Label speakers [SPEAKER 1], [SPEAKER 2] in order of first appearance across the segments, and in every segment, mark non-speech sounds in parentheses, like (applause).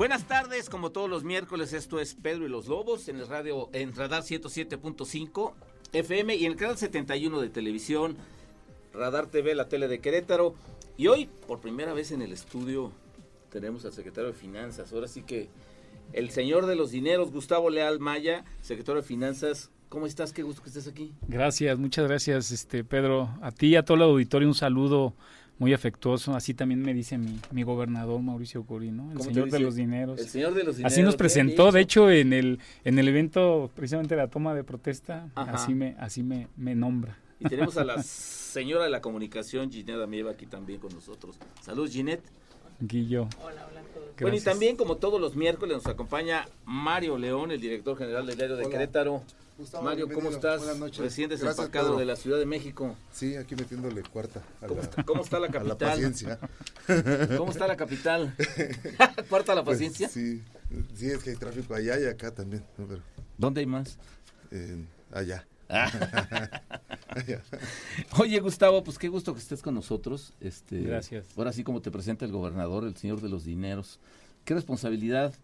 [SPEAKER 1] Buenas tardes, como todos los miércoles, esto es Pedro y los Lobos en el radio en Radar 107.5 FM y en el canal 71 de televisión, Radar TV, la tele de Querétaro. Y hoy, por primera vez en el estudio, tenemos al secretario de Finanzas. Ahora sí que el señor de los dineros, Gustavo Leal Maya, secretario de Finanzas. ¿Cómo estás? Qué gusto que estés aquí.
[SPEAKER 2] Gracias, muchas gracias, este Pedro. A ti y a todo el auditorio un saludo muy afectuoso. Así también me dice mi, mi gobernador Mauricio Curi, ¿no? El señor de los dineros.
[SPEAKER 1] El señor de los dineros.
[SPEAKER 2] Así nos presentó, de hecho, en el en el evento precisamente de la toma de protesta, así me así me, me nombra.
[SPEAKER 1] Y tenemos a la (laughs) señora de la comunicación, Ginette Amieva, aquí también con nosotros. Salud, Ginette.
[SPEAKER 2] Guillo.
[SPEAKER 3] Hola, hola a todos.
[SPEAKER 1] Bueno, y también como todos los miércoles nos acompaña Mario León, el director general del diario de
[SPEAKER 4] Hola.
[SPEAKER 1] Querétaro.
[SPEAKER 4] Gustavo,
[SPEAKER 1] Mario, ¿cómo estás?
[SPEAKER 4] Buenas noches.
[SPEAKER 1] Recién desempacado
[SPEAKER 4] Pedro.
[SPEAKER 1] de la Ciudad de México.
[SPEAKER 4] Sí, aquí metiéndole cuarta a
[SPEAKER 1] ¿Cómo
[SPEAKER 4] la,
[SPEAKER 1] está, cómo está la (laughs)
[SPEAKER 4] a la
[SPEAKER 1] capital?
[SPEAKER 4] paciencia. (laughs)
[SPEAKER 1] ¿Cómo está la capital? (laughs) ¿Cuarta la
[SPEAKER 4] Pues,
[SPEAKER 1] paciencia?
[SPEAKER 4] sí, sí, es que hay tráfico allá y acá también. ¿no? Pero,
[SPEAKER 1] ¿Dónde hay más?
[SPEAKER 4] eh, allá. allá.
[SPEAKER 1] Oye, Gustavo, pues qué gusto que estés con nosotros. Este,
[SPEAKER 2] Gracias.
[SPEAKER 1] Ahora sí, como te presenta el gobernador, el señor de los dineros. Qué responsabilidad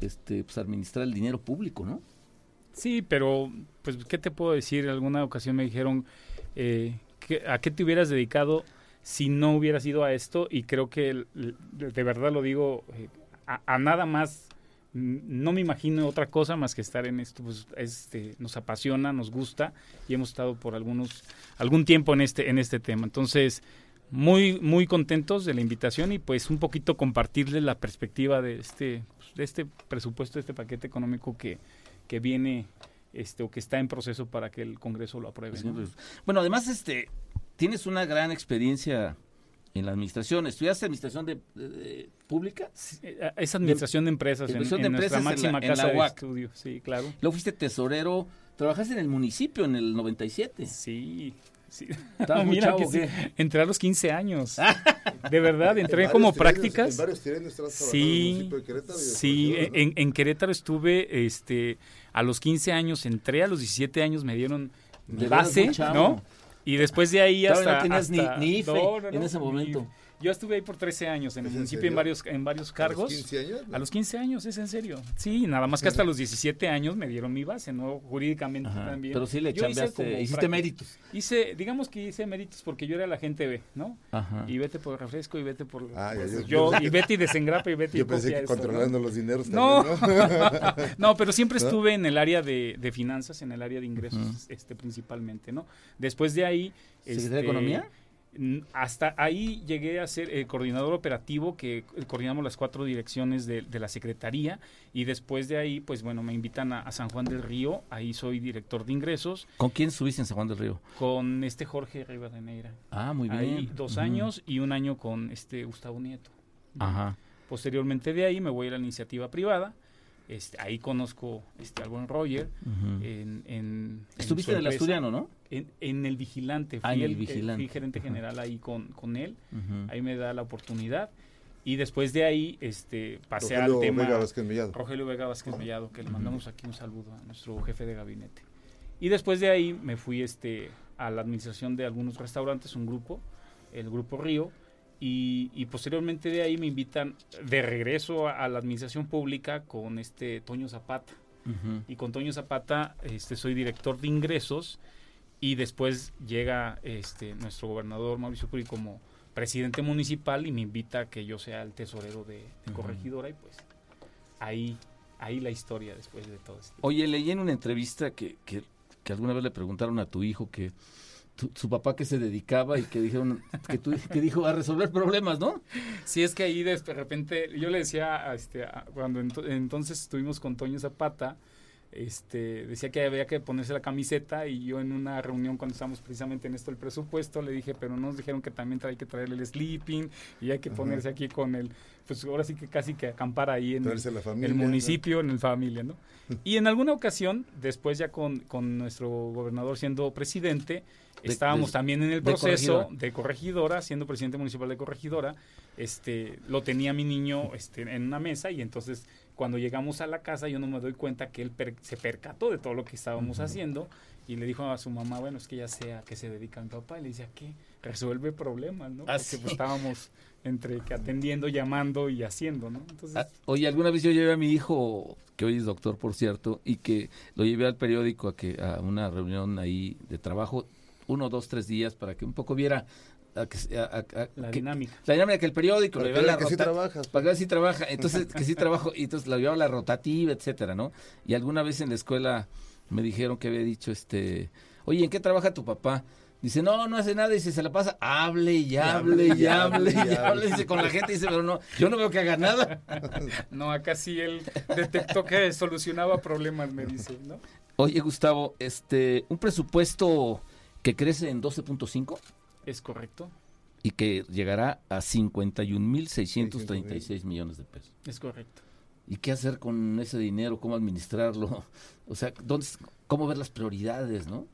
[SPEAKER 1] este, pues, administrar el dinero público, ¿no?
[SPEAKER 2] Sí, pero pues qué te puedo decir. En alguna ocasión me dijeron eh, a qué te hubieras dedicado si no hubieras ido a esto y creo que de verdad lo digo eh, a, a nada más no me imagino otra cosa más que estar en esto. Pues este nos apasiona nos gusta y hemos estado por algunos algún tiempo en este en este tema. Entonces muy muy contentos de la invitación y pues un poquito compartirles la perspectiva de este de este presupuesto de este paquete económico que que viene este o que está en proceso para que el Congreso lo apruebe ¿no?
[SPEAKER 1] Bueno, además, este, tienes una gran experiencia en la administración. ¿Estudiaste administración de, de- de- pública?
[SPEAKER 2] Sí, eh, Es administración de empresas, en,
[SPEAKER 1] de
[SPEAKER 2] en nuestra
[SPEAKER 1] empresas en la-
[SPEAKER 2] máxima
[SPEAKER 1] en la
[SPEAKER 2] casa de
[SPEAKER 1] UAC.
[SPEAKER 2] estudio. Sí, claro.
[SPEAKER 1] Luego fuiste tesorero. Trabajaste en el municipio en el 97.
[SPEAKER 2] Sí. Sí.
[SPEAKER 1] ¿Estabas (laughs) muy
[SPEAKER 2] Mira
[SPEAKER 1] chavo
[SPEAKER 2] que sí,
[SPEAKER 1] qué?
[SPEAKER 2] Entré a los 15 años. De verdad, entré
[SPEAKER 4] En
[SPEAKER 2] como prácticas.
[SPEAKER 4] En varios en
[SPEAKER 2] Sí,
[SPEAKER 4] de Querétaro
[SPEAKER 2] sí,
[SPEAKER 4] ¿no?
[SPEAKER 2] en, en Querétaro estuve este, a los 15 años, entré a los 17 años, me dieron base. ¿no? Y después de ahí
[SPEAKER 1] Todavía no
[SPEAKER 2] hasta...
[SPEAKER 1] tenías ni-
[SPEAKER 2] hasta-
[SPEAKER 1] ni IFE
[SPEAKER 2] No, no,
[SPEAKER 1] en
[SPEAKER 2] no,
[SPEAKER 1] ese
[SPEAKER 2] ni
[SPEAKER 1] momento.
[SPEAKER 2] IFE. Yo estuve ahí por 13 años en el
[SPEAKER 4] ¿Es en
[SPEAKER 2] municipio en varios, en varios
[SPEAKER 4] ¿A
[SPEAKER 2] cargos.
[SPEAKER 4] los 15 años?
[SPEAKER 2] A los 15 años, es en serio. Sí, nada más que hasta los 17 años me dieron mi base, ¿no? Jurídicamente
[SPEAKER 1] Ajá,
[SPEAKER 2] también.
[SPEAKER 1] Pero sí le
[SPEAKER 2] Yo hice
[SPEAKER 1] chambeaste,
[SPEAKER 2] como
[SPEAKER 1] hiciste méritos.
[SPEAKER 2] Hice, digamos que hice méritos porque yo era la gente B, ¿no?
[SPEAKER 1] Ajá.
[SPEAKER 2] Y vete por el refresco y vete por...
[SPEAKER 4] Ah, ya,
[SPEAKER 2] pues,
[SPEAKER 4] yo-
[SPEAKER 2] yo,
[SPEAKER 4] yo pensé
[SPEAKER 2] y vete y desengrapa y vete y (laughs)
[SPEAKER 4] Yo pensé
[SPEAKER 2] copia
[SPEAKER 4] que
[SPEAKER 2] esto, ¿no?
[SPEAKER 4] controlando los dineros
[SPEAKER 2] No.
[SPEAKER 4] también, ¿no? (laughs)
[SPEAKER 2] No, pero siempre (laughs)
[SPEAKER 4] ¿No?
[SPEAKER 2] estuve en el área de, de finanzas, en el área de ingresos, este principalmente, ¿no? Después de ahí...
[SPEAKER 1] ¿Secretaría de
[SPEAKER 2] este,
[SPEAKER 1] Economía?
[SPEAKER 2] Hasta ahí llegué a ser el coordinador operativo que eh, coordinamos las cuatro direcciones de, de la Secretaría y después de ahí, pues bueno, me invitan a, a San Juan del Río, ahí soy director de ingresos
[SPEAKER 1] ¿Con quién subiste en San Juan del Río?
[SPEAKER 2] con este Jorge Rivadeneira.
[SPEAKER 1] Ah, muy bien.
[SPEAKER 2] Ahí dos años y un año con este Gustavo Nieto.
[SPEAKER 1] Ajá.
[SPEAKER 2] Posteriormente de ahí me voy a la iniciativa privada. Este, ahí conozco este, al buen Roger.
[SPEAKER 1] Ujú.
[SPEAKER 2] En, en-
[SPEAKER 1] Estuviste en el asturiano, ¿no?
[SPEAKER 2] En, en el vigilante.
[SPEAKER 1] Ah,
[SPEAKER 2] Fui,
[SPEAKER 1] en el
[SPEAKER 2] el,
[SPEAKER 1] Vigilante.
[SPEAKER 2] fui gerente general ahí con, con él. Ahí me da la oportunidad. Y después de ahí este, pasé
[SPEAKER 4] Rogelio
[SPEAKER 2] al tema.
[SPEAKER 4] Vega Vázquez Mellado.
[SPEAKER 2] Rogelio Vega Vázquez Mellado, que le mandamos aquí un saludo a nuestro jefe de gabinete. Y después de ahí me fui este, a la administración de algunos restaurantes, un grupo, el Grupo Río, y, y posteriormente de ahí me invitan de regreso a, a la administración pública con este Toño Zapata. Y con Toño Zapata este, soy director de ingresos y después llega este, nuestro gobernador Mauricio Curi como presidente municipal y me invita a que yo sea el tesorero de, corregidora y pues ahí, ahí la historia después de todo esto.
[SPEAKER 1] Oye, leí en una entrevista que, que, que alguna vez le preguntaron a tu hijo que tu- su papá que se dedicaba y que dijeron que, tú, que dijo a resolver problemas, ¿no?
[SPEAKER 2] Sí, es que ahí de repente, yo le decía, este, cuando ento- entonces estuvimos con Toño Zapata, este, decía que había que ponerse la camiseta y yo en una reunión cuando estábamos precisamente en esto el presupuesto le dije, pero nos dijeron que también hay que traerle el sleeping y hay que
[SPEAKER 4] Ajá.
[SPEAKER 2] ponerse aquí con el, pues ahora sí que casi que acampar ahí en el,
[SPEAKER 4] Traerse la familia.
[SPEAKER 2] el municipio, en el familia, ¿no? (laughs) Y en alguna ocasión, después ya con, con nuestro gobernador siendo presidente,
[SPEAKER 1] De-
[SPEAKER 2] estábamos
[SPEAKER 1] de-
[SPEAKER 2] también en el
[SPEAKER 1] de
[SPEAKER 2] proceso
[SPEAKER 1] corregidora.
[SPEAKER 2] de corregidora, siendo presidente municipal de corregidora, este, lo tenía mi niño este, en una mesa y entonces cuando llegamos a la casa yo no me doy cuenta que él se percató de todo lo que estábamos haciendo y le dijo a su mamá, bueno, es que ya sea que se dedica a mi papá. Y le dice, ¿a qué? Resuelve problemas, ¿no?
[SPEAKER 5] Ah,
[SPEAKER 2] Porque pues, estábamos entre que atendiendo, llamando y haciendo, ¿no?
[SPEAKER 1] Entonces... Ah, oye, alguna vez yo llevé a mi hijo, que hoy es doctor, por cierto, y que lo llevé al periódico a, que, a una reunión ahí de trabajo, uno, dos, tres días, para que un poco viera
[SPEAKER 2] la dinámica.
[SPEAKER 1] La dinámica que el periódico.
[SPEAKER 4] Para que, que sí trabajas.
[SPEAKER 1] Para que sí trabaja. Entonces, (laughs) que sí trabajo. Y entonces la llevaba la rotativa, etcétera, ¿no? Y alguna vez en la escuela me dijeron que había dicho, este, oye, ¿en qué trabaja tu papá? Dice, no, no hace nada, dice, se la pasa, hable y hable y hable y hable, dice, con la gente, dice, pero no, yo no veo que haga nada. (laughs)
[SPEAKER 2] No, acá sí él detectó que solucionaba problemas, me dice, ¿no?
[SPEAKER 1] Oye, Gustavo, este, un presupuesto que crece en 12.5.
[SPEAKER 2] Es correcto.
[SPEAKER 1] Y que llegará a 51.636 millones de pesos.
[SPEAKER 2] Es correcto.
[SPEAKER 1] ¿Y qué hacer con ese dinero? ¿Cómo administrarlo? (laughs) O sea, ¿dónde, ¿cómo ver las prioridades, no?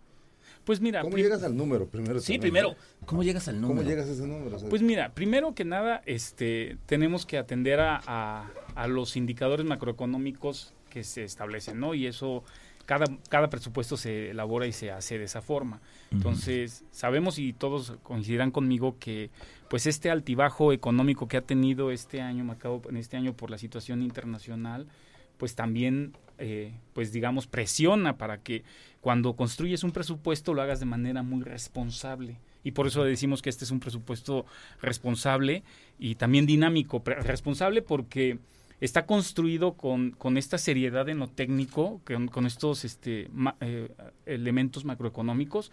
[SPEAKER 2] Pues mira.
[SPEAKER 4] ¿Cómo llegas al número primero?
[SPEAKER 1] Sí, primero. ¿Cómo llegas al número?
[SPEAKER 4] ¿Cómo llegas a ese número?
[SPEAKER 2] Pues mira, primero que nada, este, tenemos que atender a, a, los indicadores macroeconómicos que se establecen, ¿no? Y eso cada, cada presupuesto se elabora y se hace de esa forma. Entonces, sabemos y todos coincidirán conmigo que pues este altibajo económico que ha tenido este año, marcado en este año por la situación internacional, pues también, eh, pues digamos, presiona para que cuando construyes un presupuesto lo hagas de manera muy responsable. Y por eso decimos que este es un presupuesto responsable y también dinámico. Responsable porque está construido con, con esta seriedad en lo técnico, con, estos este, eh, elementos macroeconómicos,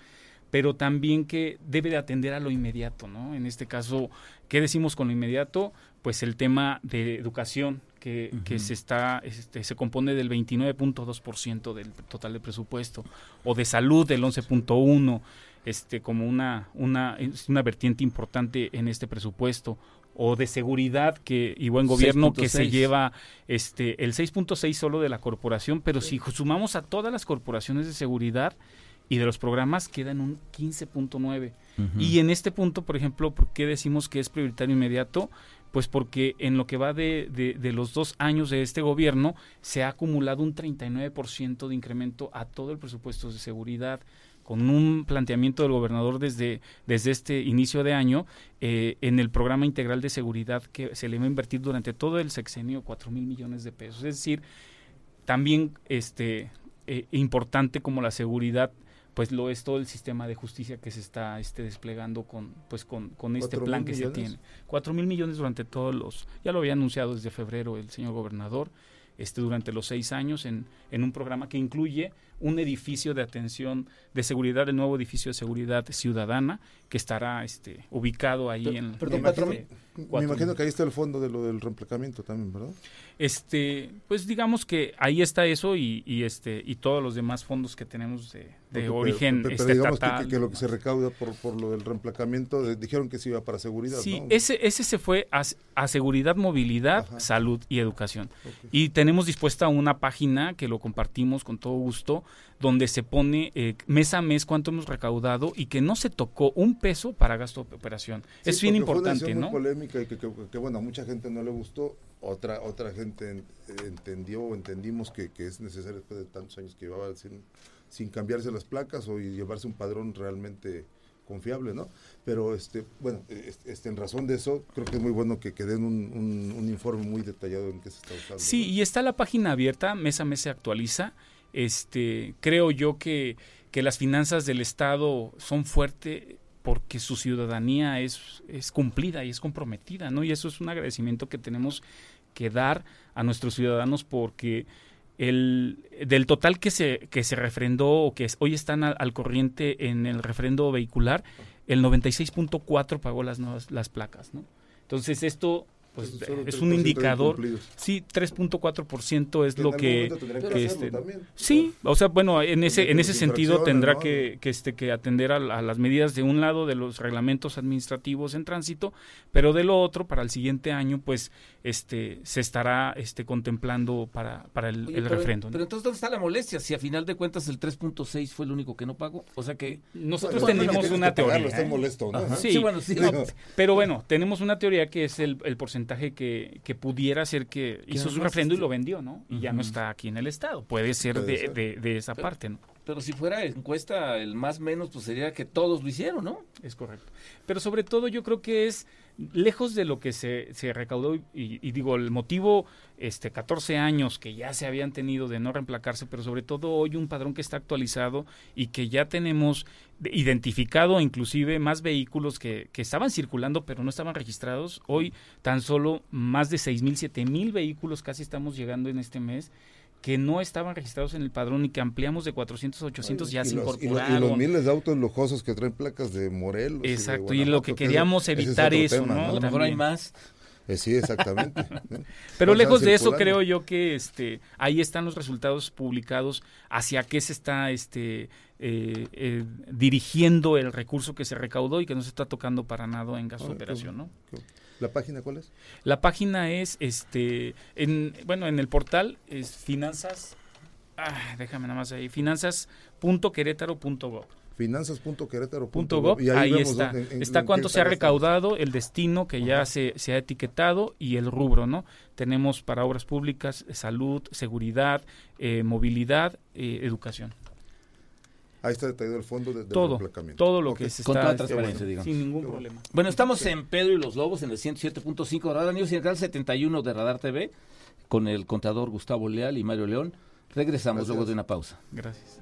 [SPEAKER 2] pero también que debe de atender a lo inmediato, ¿no? En este caso, ¿qué decimos con lo inmediato? Pues el tema de educación, que, que se está, este, se compone del 29.2% del total de presupuesto, o de salud del 11.1%, este, como una, una, una vertiente importante en este presupuesto, o de seguridad que y buen gobierno que se lleva este el 6.6 solo de la corporación, pero si sumamos a todas las corporaciones de seguridad y de los programas quedan un 15.9. Y en este punto, por ejemplo, ¿por qué decimos que es prioritario inmediato? Pues porque en lo que va de, de, de los dos años de este gobierno se ha acumulado un 39% de incremento a todo el presupuesto de seguridad con un planteamiento del gobernador desde, desde este inicio de año eh, en el programa integral de seguridad que se le va a invertir durante todo el sexenio 4 mil millones de pesos. Es decir, también este, eh, importante como la seguridad pues lo es todo el sistema de justicia que se está este, desplegando con pues con, con este plan que se tiene. Cuatro mil millones durante todos los, ya lo había anunciado desde febrero el señor gobernador, este, durante los seis años en, en un programa que incluye un edificio de atención de seguridad, el nuevo edificio de seguridad ciudadana que estará este, ubicado ahí en...
[SPEAKER 4] Perdón, patrón, me imagino que ahí está el fondo de lo del reemplacamiento también, ¿verdad?
[SPEAKER 2] Este, pues digamos que ahí está eso y, y este y todos los demás fondos que tenemos de, de origen
[SPEAKER 4] pero, pero, digamos que, lo que se recauda por, por lo del reemplacamiento dijeron que se iba para seguridad
[SPEAKER 2] sí ese ese se fue a, a seguridad movilidad salud y educación. Y tenemos dispuesta una página que lo compartimos con todo gusto donde se pone eh, mes a mes cuánto hemos recaudado y que no se tocó un peso para gasto de operación. es bien importante, fue una ¿no?
[SPEAKER 4] polémica y que, que, bueno, a mucha gente no le gustó, otra otra gente entendió o entendimos que, es necesario después de tantos años que llevaba sin, sin cambiarse las placas o llevarse un padrón realmente confiable, ¿no? Pero, este, bueno, este, en razón de eso, creo que es muy bueno que, que den un, un, informe muy detallado en qué se está usando.
[SPEAKER 2] Sí, y está la página abierta, mes a mes se actualiza este, creo yo que, que las finanzas del Estado son fuertes porque su ciudadanía es, es cumplida y es comprometida, ¿no? Y eso es un agradecimiento que tenemos que dar a nuestros ciudadanos porque el, del total que se, que se refrendó o que hoy están al, corriente en el refrendo vehicular, el 96.4 pagó las nuevas las placas, ¿no? Entonces esto pues es un indicador. Sí, 3.4% es lo que, que este, sí, o sea, bueno, en ese en ese sentido tendrá que, que este que atender a, las medidas de un lado de los reglamentos administrativos en tránsito, pero de lo otro para el siguiente año pues este se estará este contemplando para para el, el refrendo.
[SPEAKER 1] Pero entonces dónde está la molestia si a final de cuentas el 3.6 fue el único que no pagó, o sea que
[SPEAKER 2] nosotros tenemos una teoría.
[SPEAKER 4] ¿eh? molesto,
[SPEAKER 2] Sí, bueno, sí, pero bueno, tenemos una teoría que es el, el porcentaje que, que pudiera ser que hizo su refrendo y lo vendió, ¿no? Y ya no está aquí en el Estado. Puede ser,
[SPEAKER 4] Puede
[SPEAKER 2] de,
[SPEAKER 4] ser.
[SPEAKER 2] de- de esa
[SPEAKER 1] Pero-
[SPEAKER 2] parte, ¿no?
[SPEAKER 1] Pero si fuera encuesta el más menos, pues sería que todos lo hicieron, ¿no?
[SPEAKER 2] Es correcto. Pero sobre todo yo creo que es lejos de lo que se, se recaudó y, digo, el motivo, este, 14 años que ya se habían tenido de no reemplacarse, pero sobre todo hoy un padrón que está actualizado y que ya tenemos de- identificado inclusive más vehículos que, que estaban circulando pero no estaban registrados. Hoy tan solo más de 6 mil, 7 mil vehículos casi estamos llegando en este mes que no estaban registrados en el padrón y que ampliamos de 400 a 800 ya
[SPEAKER 4] y
[SPEAKER 2] se
[SPEAKER 4] los, y, lo-
[SPEAKER 2] incorporaron.
[SPEAKER 4] y los miles de autos lujosos que traen placas de Morelos.
[SPEAKER 2] Exacto, y lo que queríamos
[SPEAKER 4] es
[SPEAKER 2] evitar
[SPEAKER 4] otro
[SPEAKER 2] eso,
[SPEAKER 4] tema,
[SPEAKER 2] ¿no?
[SPEAKER 1] A lo mejor hay más.
[SPEAKER 4] Eh, sí, exactamente. (laughs)
[SPEAKER 2] Pero lejos de eso, creo yo que este, ahí están los resultados publicados hacia qué se está este, eh, eh, dirigiendo el recurso que se recaudó y que no se está tocando para nada en gasto de
[SPEAKER 4] qué
[SPEAKER 2] operación, ¿no?
[SPEAKER 4] ¿La página cuál es?
[SPEAKER 2] La página es, este, en, bueno, en el portal es finanzas, ah, déjame nada más ahí, finanzas.querétaro.gov.
[SPEAKER 4] Finanzas.querétaro.gov. Y
[SPEAKER 2] ahí,
[SPEAKER 4] vemos
[SPEAKER 2] está.
[SPEAKER 4] en- en
[SPEAKER 2] está cuánto se ha recaudado, el destino que ya se, se ha etiquetado y el rubro, ¿no? Tenemos para obras públicas, salud, seguridad, eh, movilidad, eh, educación.
[SPEAKER 4] Ahí está detallado el fondo de, del
[SPEAKER 2] Todo, todo lo que se
[SPEAKER 1] Con
[SPEAKER 2] está...
[SPEAKER 1] toda
[SPEAKER 2] este,
[SPEAKER 1] transparencia,
[SPEAKER 2] bueno,
[SPEAKER 1] digamos.
[SPEAKER 2] Sin ningún
[SPEAKER 4] bueno.
[SPEAKER 2] problema.
[SPEAKER 1] Bueno, estamos en Pedro y los Lobos, en el 107.5 de Radar News y en el canal 71 de Radar TV, con el contador Gustavo Leal y Mario León. Regresamos
[SPEAKER 4] Gracias.
[SPEAKER 1] luego de una pausa.
[SPEAKER 2] Gracias.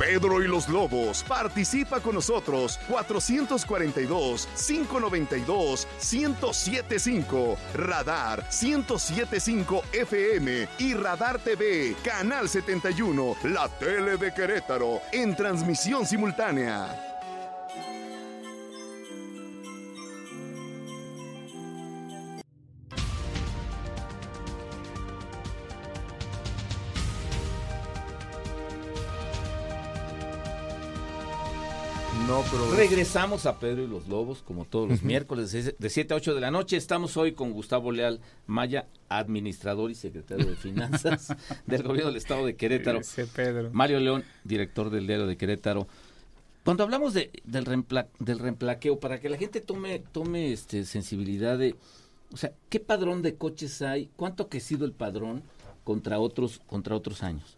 [SPEAKER 6] Pedro y los Lobos. Participa con nosotros 442-592-1075. Radar 1075 FM y Radar TV, Canal 71, la tele de Querétaro, en transmisión simultánea.
[SPEAKER 4] No, pero.
[SPEAKER 1] Regresamos a Pedro y los Lobos, como todos los miércoles, de de 7 a 8 de la noche. Estamos hoy con Gustavo Leal Maya, administrador y secretario de Finanzas (laughs) del Gobierno del Estado de Querétaro.
[SPEAKER 2] Pedro.
[SPEAKER 1] Mario León, director del diario de Querétaro. Cuando hablamos de, del, reempla- del reemplaqueo, para que la gente tome, tome este, sensibilidad de, o sea, ¿qué padrón de coches hay? ¿Cuánto ha crecido el padrón contra otros, contra otros años?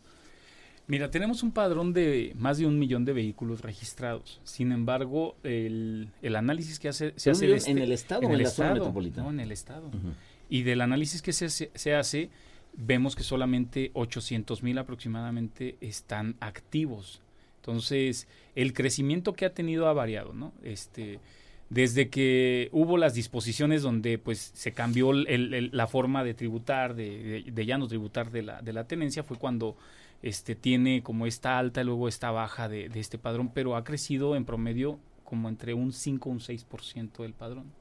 [SPEAKER 2] Mira, tenemos un padrón de más de un millón de vehículos registrados. Sin embargo, el, el análisis que hace, se
[SPEAKER 1] ¿Un
[SPEAKER 2] hace de este-
[SPEAKER 1] en el estado o en
[SPEAKER 2] el
[SPEAKER 1] la zona
[SPEAKER 2] estado,
[SPEAKER 1] metropolitana?
[SPEAKER 2] No, en el estado. Y del análisis que se, se hace, vemos que solamente 800 mil aproximadamente están activos. Entonces, el crecimiento que ha tenido ha variado, ¿no? Este, desde que hubo las disposiciones donde pues se cambió el- el- la forma de tributar, de, de- de ya no tributar de la, de la tenencia, fue cuando este, tiene como esta alta y luego esta baja de, de este padrón, pero ha crecido en promedio como entre un 5 o un 6% del padrón.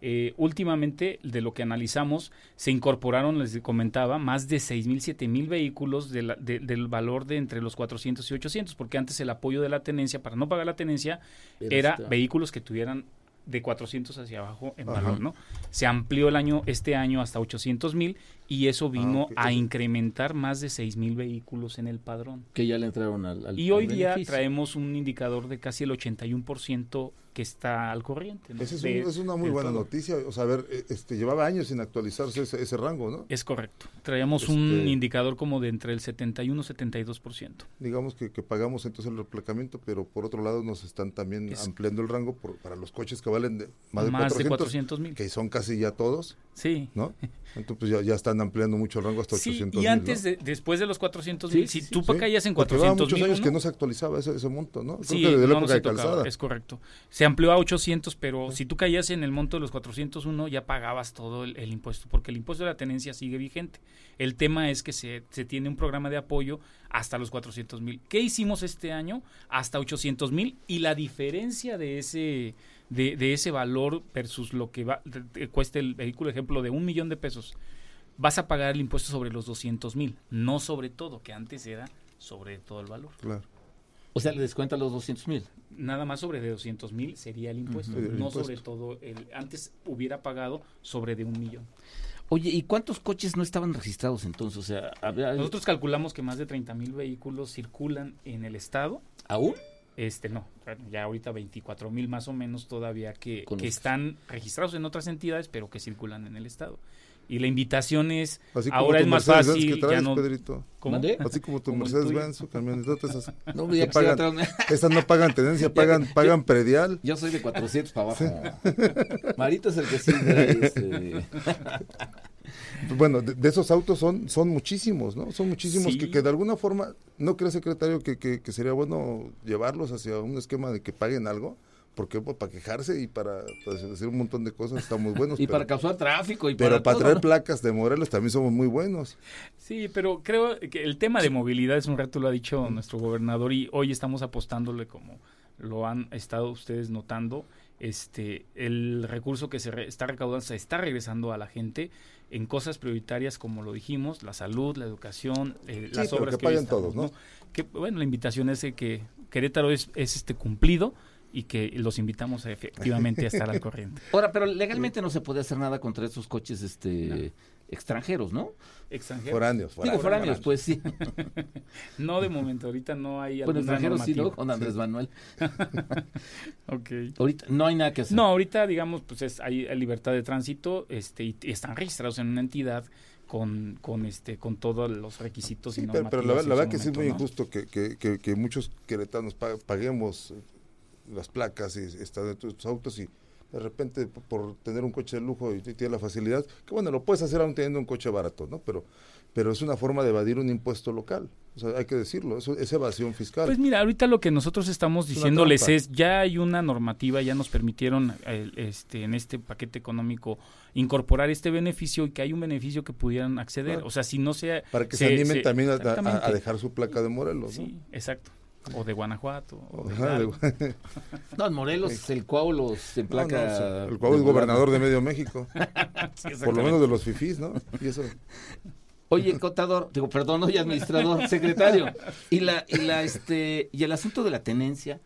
[SPEAKER 2] Eh, últimamente, de lo que analizamos, se incorporaron, les comentaba, más de 6.000, 7.000 vehículos de la- de- del valor de entre los 400 y 800, porque antes el apoyo de la tenencia, para no pagar la tenencia, era
[SPEAKER 1] Era
[SPEAKER 2] vehículos que tuvieran de 400 hacia abajo en
[SPEAKER 4] Ajá.
[SPEAKER 2] valor, ¿no? Se amplió el año, este año hasta 800 mil y eso vino
[SPEAKER 4] ok.
[SPEAKER 2] a incrementar más de 6 mil vehículos en el padrón.
[SPEAKER 1] que ya le entraron al, al-
[SPEAKER 2] Y hoy
[SPEAKER 1] al
[SPEAKER 2] día
[SPEAKER 1] beneficio.
[SPEAKER 2] traemos un indicador de casi el 81% que está al corriente. ¿no?
[SPEAKER 4] Esa es,
[SPEAKER 2] De-
[SPEAKER 4] un- es una muy buena
[SPEAKER 2] todo.
[SPEAKER 4] noticia. O sea, a ver, eh, este, llevaba años sin actualizarse ese, ese rango, ¿no?
[SPEAKER 2] Es correcto. Traíamos un
[SPEAKER 4] Este-
[SPEAKER 2] indicador como de entre el 71 y 72%.
[SPEAKER 4] Digamos que, que pagamos entonces el replacamiento, pero por otro lado nos están también
[SPEAKER 2] Es-
[SPEAKER 4] ampliando el rango por- para los coches que valen de, más de
[SPEAKER 2] Más
[SPEAKER 4] 400,
[SPEAKER 2] de 400 mil.
[SPEAKER 4] que son casi ya todos,
[SPEAKER 2] Sí.
[SPEAKER 4] ¿no? (laughs) Entonces pues ya, ya están ampliando mucho el rango hasta
[SPEAKER 2] Sí,
[SPEAKER 4] 800
[SPEAKER 2] y
[SPEAKER 4] mil,
[SPEAKER 2] antes,
[SPEAKER 4] ¿no?
[SPEAKER 2] de, después de los 400
[SPEAKER 1] Sí,
[SPEAKER 2] mil, si
[SPEAKER 1] sí,
[SPEAKER 2] tú caías en
[SPEAKER 4] porque llevaba
[SPEAKER 2] 400
[SPEAKER 4] muchos
[SPEAKER 2] mil,
[SPEAKER 4] años que no se actualizaba ese, ese monto, ¿no? Creo
[SPEAKER 2] Sí,
[SPEAKER 4] que desde la
[SPEAKER 2] no, no
[SPEAKER 4] época de
[SPEAKER 2] tocaba,
[SPEAKER 4] calzada.
[SPEAKER 2] es correcto. Se amplió a 800, pero si tú caías en el monto de los 401 ya pagabas todo el, el impuesto, porque el impuesto de la tenencia sigue vigente. El tema es que se, se tiene un programa de apoyo hasta los 400 mil. ¿Qué hicimos este año? Hasta 800 mil y la diferencia de ese de, de ese valor versus lo que va, de- de- cuesta el vehículo, ejemplo, de un millón de pesos, vas a pagar el impuesto sobre los 200 mil, no sobre todo, que antes era sobre todo el valor.
[SPEAKER 4] Claro.
[SPEAKER 1] O sea, le descuenta los 200 mil.
[SPEAKER 2] Nada más sobre de 200 mil sería el impuesto.
[SPEAKER 4] El
[SPEAKER 2] no
[SPEAKER 4] impuesto.
[SPEAKER 2] sobre todo el antes hubiera pagado sobre de un millón.
[SPEAKER 1] Oye, ¿y cuántos coches no estaban registrados entonces? O sea, había-
[SPEAKER 2] Nosotros calculamos que más de 30 mil vehículos circulan en el estado.
[SPEAKER 1] ¿aún?
[SPEAKER 2] Este no, ya ahorita 24 mil más o menos todavía que, que están registrados en otras entidades, pero que circulan en el estado. Y la invitación es,
[SPEAKER 4] Así como
[SPEAKER 2] ahora
[SPEAKER 4] tu
[SPEAKER 2] es más
[SPEAKER 4] Mercedes-Benz
[SPEAKER 2] fácil,
[SPEAKER 4] que traes,
[SPEAKER 2] ya no...
[SPEAKER 4] Pedrito.
[SPEAKER 2] ¿Cómo?
[SPEAKER 1] ¿Mandé?
[SPEAKER 4] Así como tu
[SPEAKER 2] Como el
[SPEAKER 4] Mercedes-Benz o camioneta, esas, (laughs)
[SPEAKER 1] No, ya
[SPEAKER 4] pagan,
[SPEAKER 1] una-
[SPEAKER 4] esas no pagan tenencia, (laughs) pagan, pagan predial.
[SPEAKER 1] Yo soy de 400 para abajo. Marito es el que sí. (laughs) este,
[SPEAKER 4] Bueno, de, de esos autos son, son muchísimos, ¿no? Son muchísimos
[SPEAKER 2] Sí.
[SPEAKER 4] que, que de alguna forma, ¿no cree secretario que, que, que sería bueno llevarlos hacia un esquema de que paguen algo? Porque pues, para quejarse y para, para decir un montón de cosas está muy buenos. (laughs)
[SPEAKER 1] y
[SPEAKER 4] pero,
[SPEAKER 1] para causar tráfico y
[SPEAKER 4] pero
[SPEAKER 1] para,
[SPEAKER 4] para
[SPEAKER 1] todo,
[SPEAKER 4] traer
[SPEAKER 1] ¿no?
[SPEAKER 4] placas de Morelos también somos muy buenos.
[SPEAKER 2] Sí, pero creo que el tema de movilidad es un reto, lo ha dicho nuestro gobernador, y hoy estamos apostándole como lo han estado ustedes notando. Este, el recurso que se re- está recaudando se está regresando a la gente en cosas prioritarias como lo dijimos, la salud, la educación, eh,
[SPEAKER 4] Sí,
[SPEAKER 2] las
[SPEAKER 4] pero
[SPEAKER 2] obras
[SPEAKER 4] que
[SPEAKER 2] hoy
[SPEAKER 4] paguen
[SPEAKER 2] estamos,
[SPEAKER 4] todos, ¿no?
[SPEAKER 2] Que bueno, la invitación es de que Querétaro es, es este cumplido y que los invitamos a efectivamente a estar al (laughs) corriente.
[SPEAKER 1] Ahora, pero legalmente no se puede hacer nada contra esos coches este extranjeros, ¿no?
[SPEAKER 2] Extranjeros.
[SPEAKER 4] Foráneos.
[SPEAKER 1] Digo, foráneos, pues sí. (laughs)
[SPEAKER 2] No de momento, ahorita no hay
[SPEAKER 1] Bueno, extranjeros sí, ¿no? Con Andrés Manuel. (laughs)
[SPEAKER 2] Ok.
[SPEAKER 1] Ahorita no hay nada que hacer.
[SPEAKER 2] No, ahorita digamos, pues es, hay, libertad de tránsito, este, y, y están registrados en una entidad con, con este, con todos los requisitos y
[SPEAKER 4] Sí, pero, pero la,
[SPEAKER 2] normativas en
[SPEAKER 4] la
[SPEAKER 2] su
[SPEAKER 4] verdad que sí es muy injusto que, que, que, que muchos queretanos pa- paguemos las placas y están dentro de tus autos y de repente por tener un coche de lujo y t- tienes la facilidad, que bueno, lo puedes hacer aún teniendo un coche barato, ¿no? Pero, pero es una forma de evadir un impuesto local. O sea, hay que decirlo, eso es evasión fiscal.
[SPEAKER 2] Pues mira, ahorita lo que nosotros estamos diciéndoles es, ya hay una normativa, ya nos permitieron el- este, en este paquete económico incorporar este beneficio y que hay un beneficio que pudieran acceder.
[SPEAKER 4] Claro.
[SPEAKER 2] O sea, si no sea...
[SPEAKER 4] para que se, animen también a- a,
[SPEAKER 2] exactamente.
[SPEAKER 4] a dejar su placa de Morelos, ¿no?
[SPEAKER 2] Sí, exacto. O de Guanajuato. o de
[SPEAKER 4] Ajá,
[SPEAKER 2] Hidalgo.
[SPEAKER 4] de-
[SPEAKER 1] No, en Morelos, el Cuauhlos se
[SPEAKER 4] No, no, el cual es gobernador de medio México, (laughs)
[SPEAKER 2] Sí,
[SPEAKER 4] por lo menos de los fifís, ¿no? Y eso,
[SPEAKER 1] Oye, contador, digo, perdón, oye, administrador, (laughs) secretario. Y la, y la, este, y el asunto de la tenencia.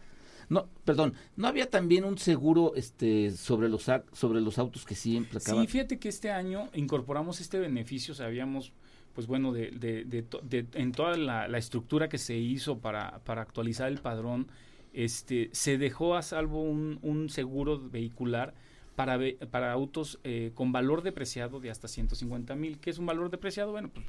[SPEAKER 1] No, perdón, ¿no había también un seguro este sobre los sobre los autos que sí emplacaban?
[SPEAKER 2] Sí, fíjate que este año incorporamos este beneficio, sabíamos, pues bueno, de, de, de en toda la, la estructura que se hizo para, para actualizar el padrón, este, se dejó a salvo un, un seguro vehicular para, ve- para autos eh, con valor depreciado de hasta 150 mil. ¿Qué es un valor depreciado? Bueno, pues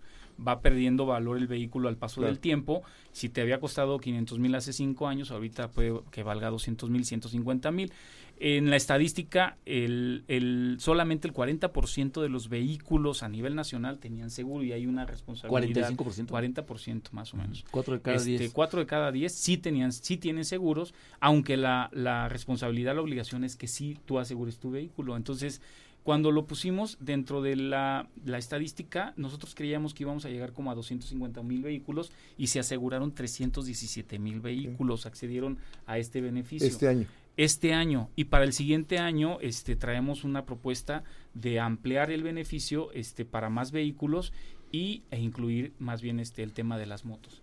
[SPEAKER 2] va perdiendo valor el vehículo al paso
[SPEAKER 4] Claro.
[SPEAKER 2] del tiempo. Si te había costado 500 mil hace cinco años, ahorita puede que valga 200 mil, 150 mil. En la estadística, el, el, solamente el 40% de los vehículos a nivel nacional tenían seguro y hay una responsabilidad.
[SPEAKER 1] 45%.
[SPEAKER 2] 40% más o menos.
[SPEAKER 1] Cuatro de cada
[SPEAKER 2] Este,
[SPEAKER 1] diez.
[SPEAKER 2] cuatro de cada diez sí tenían, sí tienen seguros, aunque la, la responsabilidad, la obligación es que sí tú asegures tu vehículo. Entonces, cuando lo pusimos dentro de la, la estadística, nosotros creíamos que íbamos a llegar como a 250 mil vehículos y se aseguraron 317 mil vehículos, accedieron a este beneficio
[SPEAKER 4] este año.
[SPEAKER 2] Este año y para el siguiente año este traemos una propuesta de ampliar el beneficio este para más vehículos y e incluir más bien este el tema de las motos.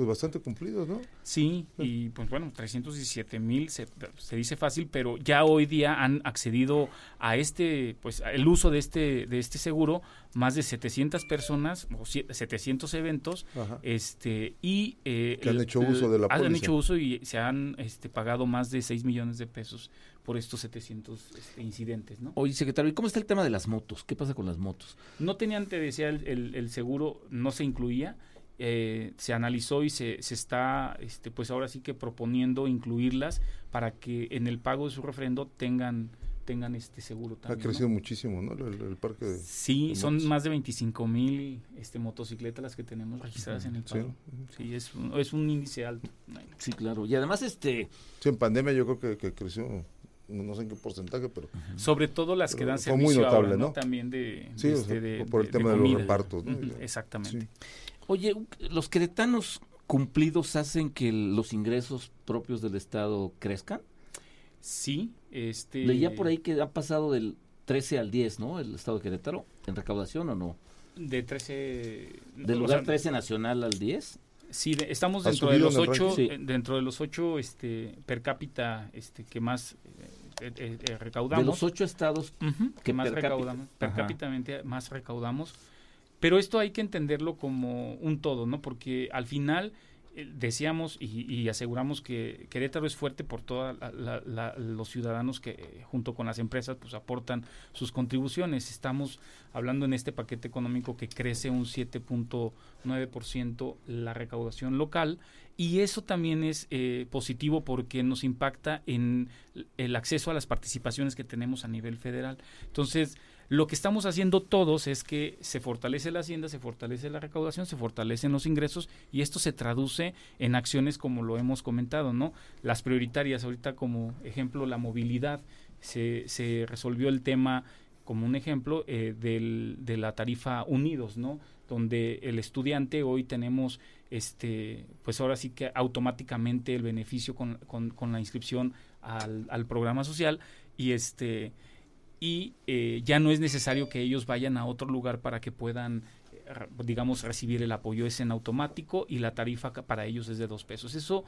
[SPEAKER 4] Pues bastante cumplidos, ¿no?
[SPEAKER 2] sí y pues bueno 317 mil se, se dice fácil pero ya hoy día han accedido a este pues el uso de este de este seguro más de 700 personas o sie- 700 eventos
[SPEAKER 4] Ajá.
[SPEAKER 2] este y eh,
[SPEAKER 4] Que han hecho uso de la
[SPEAKER 2] han
[SPEAKER 4] póliza.
[SPEAKER 2] hecho uso y se han este, pagado más de 6 millones de pesos por estos 700 este, incidentes, ¿no?
[SPEAKER 1] Oye, secretario, ¿y cómo está el tema de las motos? ¿Qué pasa con las motos?
[SPEAKER 2] No tenían, te decía, el, el- el seguro no se incluía, eh, se analizó y se, se está, este, pues ahora sí que proponiendo incluirlas para que en el pago de su refrendo tengan tengan este seguro
[SPEAKER 4] Ha
[SPEAKER 2] también. ¿no?
[SPEAKER 4] crecido muchísimo, ¿no? El, el parque de...
[SPEAKER 2] Sí,
[SPEAKER 4] de
[SPEAKER 2] son
[SPEAKER 4] motos.
[SPEAKER 2] más de 25 mil este, motocicletas las que tenemos registradas en el
[SPEAKER 4] Sí.
[SPEAKER 2] pago. Sí, es, un- es un índice alto.
[SPEAKER 1] Sí, claro. Y además, este,
[SPEAKER 4] Sí, en pandemia yo creo que, que creció, no sé en qué porcentaje, pero
[SPEAKER 2] Sobre todo las que dan
[SPEAKER 4] fue muy
[SPEAKER 2] servicio
[SPEAKER 4] notable,
[SPEAKER 2] ahora, ¿no?
[SPEAKER 4] ¿no?
[SPEAKER 2] También de,
[SPEAKER 4] Sí,
[SPEAKER 2] de
[SPEAKER 4] o
[SPEAKER 2] este,
[SPEAKER 4] sea,
[SPEAKER 2] de-
[SPEAKER 4] por el
[SPEAKER 2] de-
[SPEAKER 4] tema
[SPEAKER 2] de
[SPEAKER 4] de los repartos,
[SPEAKER 2] Exactamente.
[SPEAKER 4] Sí.
[SPEAKER 1] Oye, los queretanos cumplidos hacen que los ingresos propios del Estado crezcan.
[SPEAKER 2] Sí, este
[SPEAKER 1] Leía por ahí que ha pasado del 13 al 10, ¿no? El Estado de Querétaro, en recaudación o no.
[SPEAKER 2] de 13
[SPEAKER 1] Del
[SPEAKER 2] o
[SPEAKER 1] lugar
[SPEAKER 2] sea,
[SPEAKER 1] 13 nacional al 10.
[SPEAKER 2] Sí, de- estamos dentro de los ocho.
[SPEAKER 1] Sí.
[SPEAKER 2] eh, dentro de los ocho este, per cápita este, que más eh, recaudamos.
[SPEAKER 1] De los ocho estados
[SPEAKER 2] que más recaudamos, per cápita más recaudamos. Pero esto hay que entenderlo como un todo, ¿no? Porque al final eh, decíamos y, aseguramos que Querétaro es fuerte por todos los ciudadanos que eh, junto con las empresas pues aportan sus contribuciones. Estamos hablando en este paquete económico que crece un 7.9% la recaudación local y eso también es eh, positivo porque nos impacta en el acceso a las participaciones que tenemos a nivel federal. Entonces, lo que estamos haciendo todos es que se fortalece la hacienda, se fortalece la recaudación, se fortalecen los ingresos y esto se traduce en acciones como lo hemos comentado, ¿no? Las prioritarias, ahorita como ejemplo la movilidad, se, se resolvió el tema como un ejemplo eh, del, de la tarifa Unidos, ¿no? Donde el estudiante hoy tenemos, este, pues ahora sí que automáticamente el beneficio con, con, con la inscripción al, al programa social y este y eh, ya no es necesario que ellos vayan a otro lugar para que puedan eh, digamos recibir el apoyo es en automático y la tarifa para ellos es de dos pesos. Eso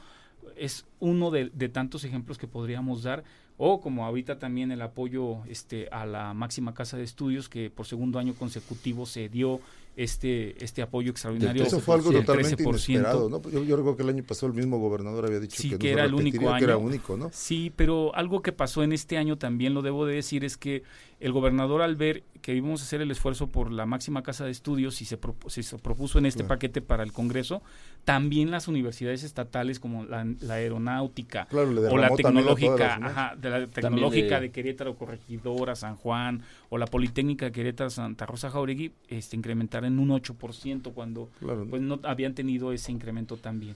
[SPEAKER 2] es uno de, tantos ejemplos que podríamos dar. O como ahorita también el apoyo este a la máxima casa de estudios que por segundo año consecutivo se dio este este apoyo extraordinario.
[SPEAKER 4] Eso fue algo totalmente inesperado, ¿no? Yo, yo, recuerdo que el año pasado el mismo gobernador había dicho
[SPEAKER 2] que, era el único año.
[SPEAKER 4] Que era único, ¿no?
[SPEAKER 2] Sí, pero algo que pasó en este año también lo debo de decir es que el gobernador al ver que íbamos a hacer el esfuerzo por la máxima casa de estudios y se, se propuso en este paquete para el Congreso, también las universidades estatales como la, aeronáutica o la tecnológica, ajá, de la tecnológica de... Querétaro, Corregidora, San Juan o la Politécnica de Querétaro, Santa Rosa Jauregui, este, incrementar en un 8% cuando pues no habían tenido ese incremento también.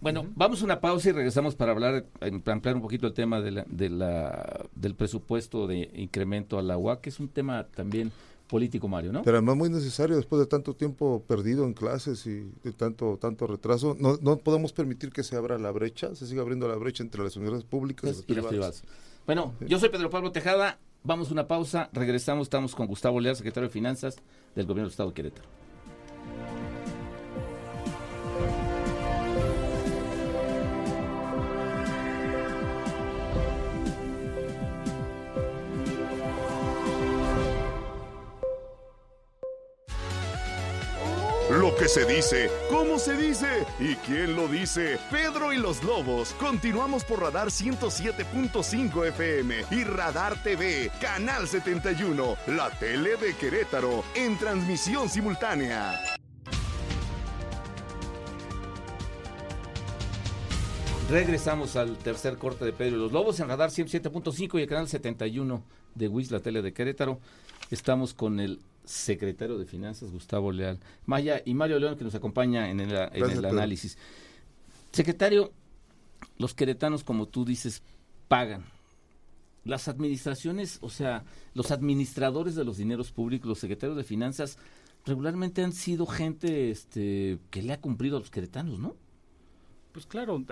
[SPEAKER 1] Bueno, vamos a una pausa y regresamos para hablar, para ampliar un poquito el tema de la, de la, del presupuesto de incremento a la UAC, que es un tema también político, Mario, ¿no?
[SPEAKER 4] Pero además muy necesario después de tanto tiempo perdido en clases y de tanto tanto retraso. No, no podemos permitir que se abra la brecha, se siga abriendo la brecha entre las universidades públicas y, las privadas.
[SPEAKER 1] Bueno, yo soy Pedro Pablo Tejada, vamos a una pausa, regresamos, estamos con Gustavo Leal, secretario de Finanzas del Gobierno del Estado de Querétaro.
[SPEAKER 6] Se dice, cómo se dice y quién lo dice. Pedro y los Lobos. Continuamos por Radar 107.5 FM y Radar TV, Canal 71, la tele de Querétaro, en transmisión simultánea.
[SPEAKER 1] Regresamos al tercer corte de Pedro y los Lobos en Radar 107.5 y el canal 71 de WIS, la tele de Querétaro. Estamos con el secretario de Finanzas, Gustavo Leal. Maya y Mario León, que nos acompaña en el, análisis. Secretario, los queretanos, como tú dices, pagan. Las administraciones, o sea, los administradores de los dineros públicos, los secretarios de Finanzas, regularmente han sido gente este, que le ha cumplido a los queretanos, ¿no?
[SPEAKER 2] Pues claro,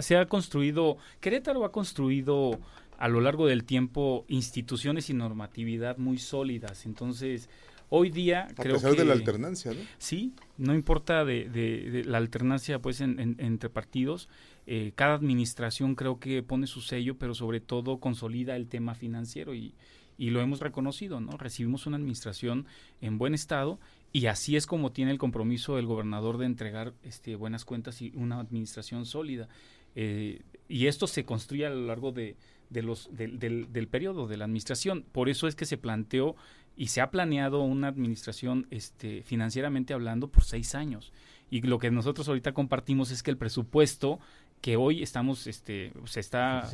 [SPEAKER 2] se ha construido, Querétaro ha construido a lo largo del tiempo instituciones y normatividad muy sólidas. Entonces, hoy día
[SPEAKER 4] a
[SPEAKER 2] creo
[SPEAKER 4] pesar de la alternancia, ¿no?
[SPEAKER 2] Sí, no importa de, la alternancia pues entre partidos, eh, cada administración creo que pone su sello, pero sobre todo consolida el tema financiero y, y lo hemos reconocido, ¿no? Recibimos una administración en buen estado y así es como tiene el compromiso el gobernador de entregar este, buenas cuentas y una administración sólida. Eh, y esto se construye a lo largo de, de los, del, del, periodo de la administración. Por eso es que se planteó y se ha planeado una administración este, financieramente hablando por seis años. Y lo que nosotros ahorita compartimos es que el presupuesto que hoy estamos, este, se está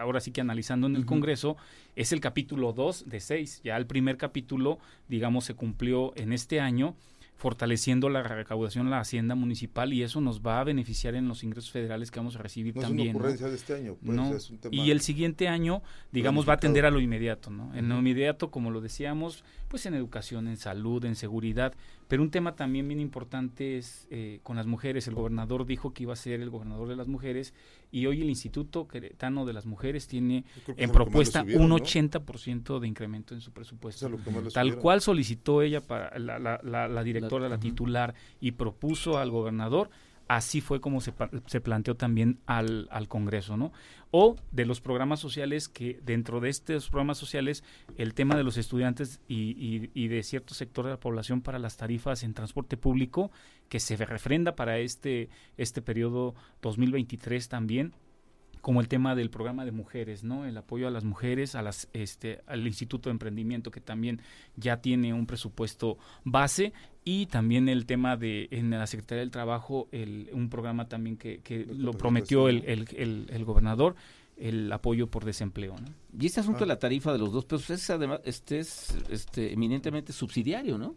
[SPEAKER 2] ahora sí que analizando en el Congreso, es el capítulo 2 de 6. Ya el primer capítulo, digamos, se cumplió en este año fortaleciendo la recaudación de la hacienda municipal y eso nos va a beneficiar en los ingresos federales que vamos a recibir también.
[SPEAKER 4] Es una ocurrencia de este año, pues,
[SPEAKER 2] Y el siguiente año, digamos, va a atender a lo inmediato, ¿no? En lo inmediato, como lo decíamos, pues en educación, en salud, en seguridad, pero un tema también bien importante es eh, con las mujeres. El gobernador dijo que iba a ser el gobernador de las mujeres y hoy el Instituto Queretano de las Mujeres tiene en propuesta un 80% de incremento en su presupuesto. Tal cual solicitó ella para la, la, la, directora, la titular, y propuso al gobernador así fue como se, se planteó también al, al, Congreso, ¿no? O de los programas sociales que dentro de estos programas sociales el tema de los estudiantes y, y, y, de cierto sector de la población para las tarifas en transporte público que se refrenda para este, este periodo 2023 también como el tema del programa de mujeres, ¿no? El apoyo a las mujeres, a las, este, al Instituto de Emprendimiento que también ya tiene un presupuesto base y también el tema de en la Secretaría del Trabajo el, un programa también que, que lo prometió el, el, el, el gobernador el apoyo por desempleo. ¿no?
[SPEAKER 1] Y este asunto de la tarifa de los dos pesos es además este es este eminentemente subsidiario, ¿no?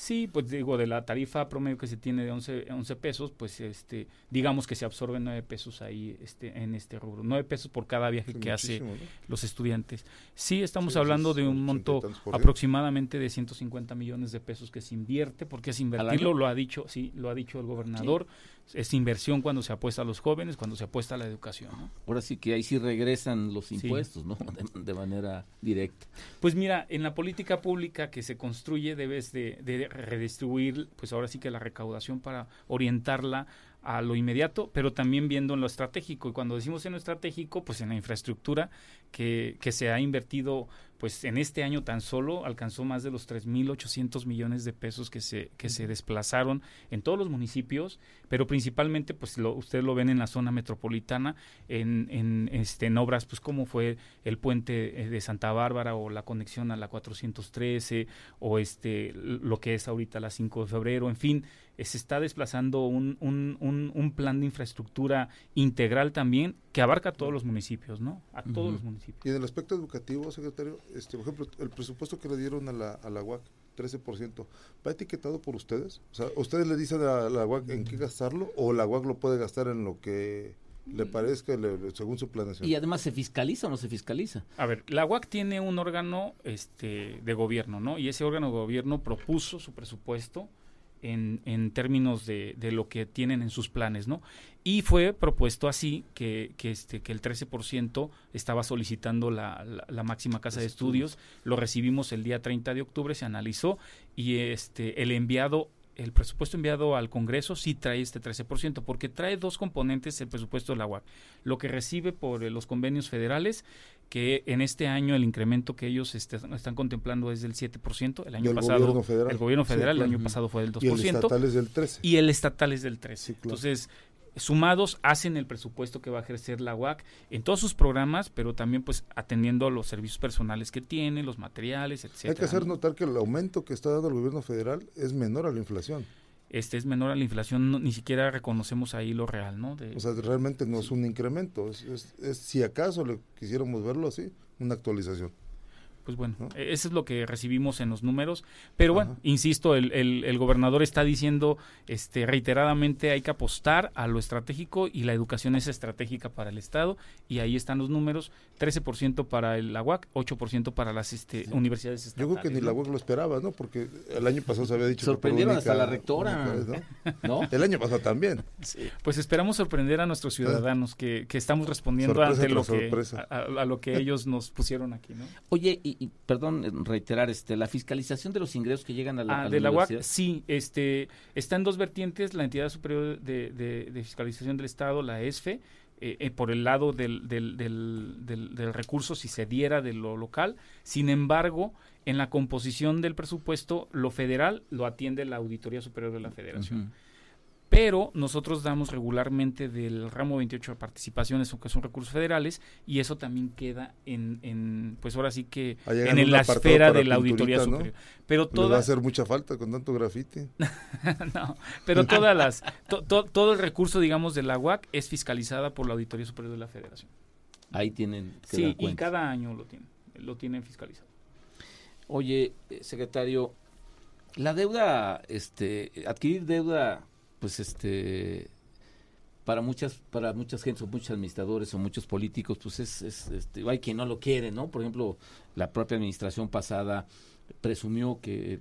[SPEAKER 2] Sí, pues digo, de la tarifa promedio que se tiene de 11, 11 pesos, pues este, digamos que se absorben 9 pesos ahí este, en este rubro. 9 pesos por cada viaje
[SPEAKER 4] Sí,
[SPEAKER 2] que hace
[SPEAKER 4] muchísimo, ¿no?
[SPEAKER 2] los estudiantes. Sí, estamos
[SPEAKER 4] Sí,
[SPEAKER 2] hablando
[SPEAKER 4] es
[SPEAKER 2] de un monto aproximadamente de 150 millones de pesos que se invierte, porque es invertirlo, lo ha dicho, sí, lo ha dicho el gobernador. Es inversión cuando se apuesta a los jóvenes, cuando se apuesta a la educación. ¿no?
[SPEAKER 1] Ahora sí que ahí sí regresan los
[SPEAKER 2] Sí.
[SPEAKER 1] impuestos, ¿no? (laughs) De, de manera directa.
[SPEAKER 2] Pues mira, en la política pública que se construye debes de, de redistribuir, pues ahora sí que la recaudación para orientarla a lo inmediato, pero también viendo en lo estratégico. Y cuando decimos en lo estratégico, pues en la infraestructura que, que se ha invertido, pues en este año tan solo alcanzó más de los 3.800 millones de pesos que se, que se desplazaron en todos los municipios, pero principalmente, pues lo, ustedes lo ven en la zona metropolitana, en, en, este, en obras, pues como fue el puente eh, de Santa Bárbara o la conexión a la 413 o este lo que es ahorita la 5 de febrero, en fin, eh, se está desplazando un, un, un, un plan de infraestructura integral también que abarca a todos los municipios, ¿no? A todos los municipios.
[SPEAKER 4] Y en el aspecto educativo, secretario, este, por ejemplo, el presupuesto que le dieron a la, a la UAC, 13%, ¿va etiquetado por ustedes? O sea, ¿ustedes le dicen a la UAC en qué gastarlo o la UAC lo puede gastar en lo que le parezca le- según su planeación?
[SPEAKER 1] Y además, ¿se fiscaliza o no se fiscaliza?
[SPEAKER 2] A ver, la UAC tiene un órgano este, de gobierno, ¿no? Y ese órgano de gobierno propuso su presupuesto en, en términos de, de lo que tienen en sus planes, ¿no? Y fue propuesto así que, que, este, que el 13% estaba solicitando la, la, la máxima casa de estudios. Lo recibimos el día 30 de octubre, se analizó y este, el enviado el presupuesto enviado al Congreso sí trae este 13%, porque trae dos componentes el presupuesto de la UAC. Lo que recibe por eh, los convenios federales, que en este año el incremento que ellos este, están contemplando es del 7%, el año
[SPEAKER 4] Del
[SPEAKER 2] pasado
[SPEAKER 4] gobierno federal.
[SPEAKER 2] el gobierno
[SPEAKER 4] Sí,
[SPEAKER 2] federal
[SPEAKER 4] claro.
[SPEAKER 2] el año pasado fue del 2%,
[SPEAKER 4] Y el estatal es del 13.
[SPEAKER 2] y el estatal es del 13%.
[SPEAKER 4] Sí, claro.
[SPEAKER 2] Entonces, sumados hacen el presupuesto que va a ejercer la UAC en todos sus programas, pero también pues atendiendo a los servicios personales que tiene, los materiales, etcétera.
[SPEAKER 4] Hay que hacer
[SPEAKER 2] ¿no?
[SPEAKER 4] notar que el aumento que está dando el gobierno federal es menor a la inflación.
[SPEAKER 2] Este es menor a la inflación, no- ni siquiera reconocemos ahí lo real, ¿no? De-
[SPEAKER 4] O sea, realmente no es un incremento, es, es- es- si acaso le quisiéramos verlo así, una actualización.
[SPEAKER 2] Pues bueno,
[SPEAKER 4] ¿no?
[SPEAKER 2] e- eso es lo que recibimos en los números. Pero bueno,
[SPEAKER 4] Ajá.
[SPEAKER 2] insisto, el, el- el gobernador está diciendo este, reiteradamente hay que apostar a lo estratégico y la educación es estratégica para el Estado y ahí están los números, 13% para el AUAC, 8% para las este, universidades
[SPEAKER 4] Yo
[SPEAKER 2] estatales.
[SPEAKER 4] creo que ni la. UAC lo esperaba, ¿no? Porque el año pasado se había dicho... que
[SPEAKER 1] Sorprendieron
[SPEAKER 4] única-
[SPEAKER 1] hasta la rectora,
[SPEAKER 4] vez, ¿no?
[SPEAKER 1] ¿no? (laughs)
[SPEAKER 4] El año pasado también.
[SPEAKER 2] Pues esperamos sorprender a nuestros ciudadanos que, que estamos respondiendo
[SPEAKER 4] Sorpresa
[SPEAKER 2] ante lo que, a- a lo que ellos nos pusieron aquí, ¿no?
[SPEAKER 1] Oye, y, y, perdón eh, reiterar, este, la fiscalización de los ingresos que llegan a la,
[SPEAKER 2] Ah,
[SPEAKER 1] a
[SPEAKER 2] de la UAC, sí, este, está en dos vertientes, la entidad superior de, de- de fiscalización del Estado, la ESFE, eh, eh, por el lado del, del, del, del- del recurso si se diera de lo local, sin embargo, en la composición del presupuesto, lo federal lo atiende la Auditoría Superior de la Federación. Pero nosotros damos regularmente del ramo 28 de participaciones, que son recursos federales, y eso también queda en, en pues ahora sí que en
[SPEAKER 4] un
[SPEAKER 2] la esfera de la Auditoría
[SPEAKER 4] pinturita, ¿no?
[SPEAKER 2] Superior. Pero
[SPEAKER 4] Les va a hacer mucha falta con tanto grafiti. (laughs)
[SPEAKER 2] no, pero todas las, to- to- todo el recurso, digamos, de la UAC es fiscalizada por la Auditoría Superior de la Federación.
[SPEAKER 1] Ahí tienen que
[SPEAKER 2] Sí,
[SPEAKER 1] dar
[SPEAKER 2] y cada año lo tienen, lo tienen fiscalizado.
[SPEAKER 1] Oye, eh, secretario, la deuda, este, adquirir deuda, pues este, para muchas, para muchas gentes o muchos administradores o muchos políticos, pues es, es, este, hay quien no lo quiere, ¿no? Por ejemplo, la propia administración pasada presumió que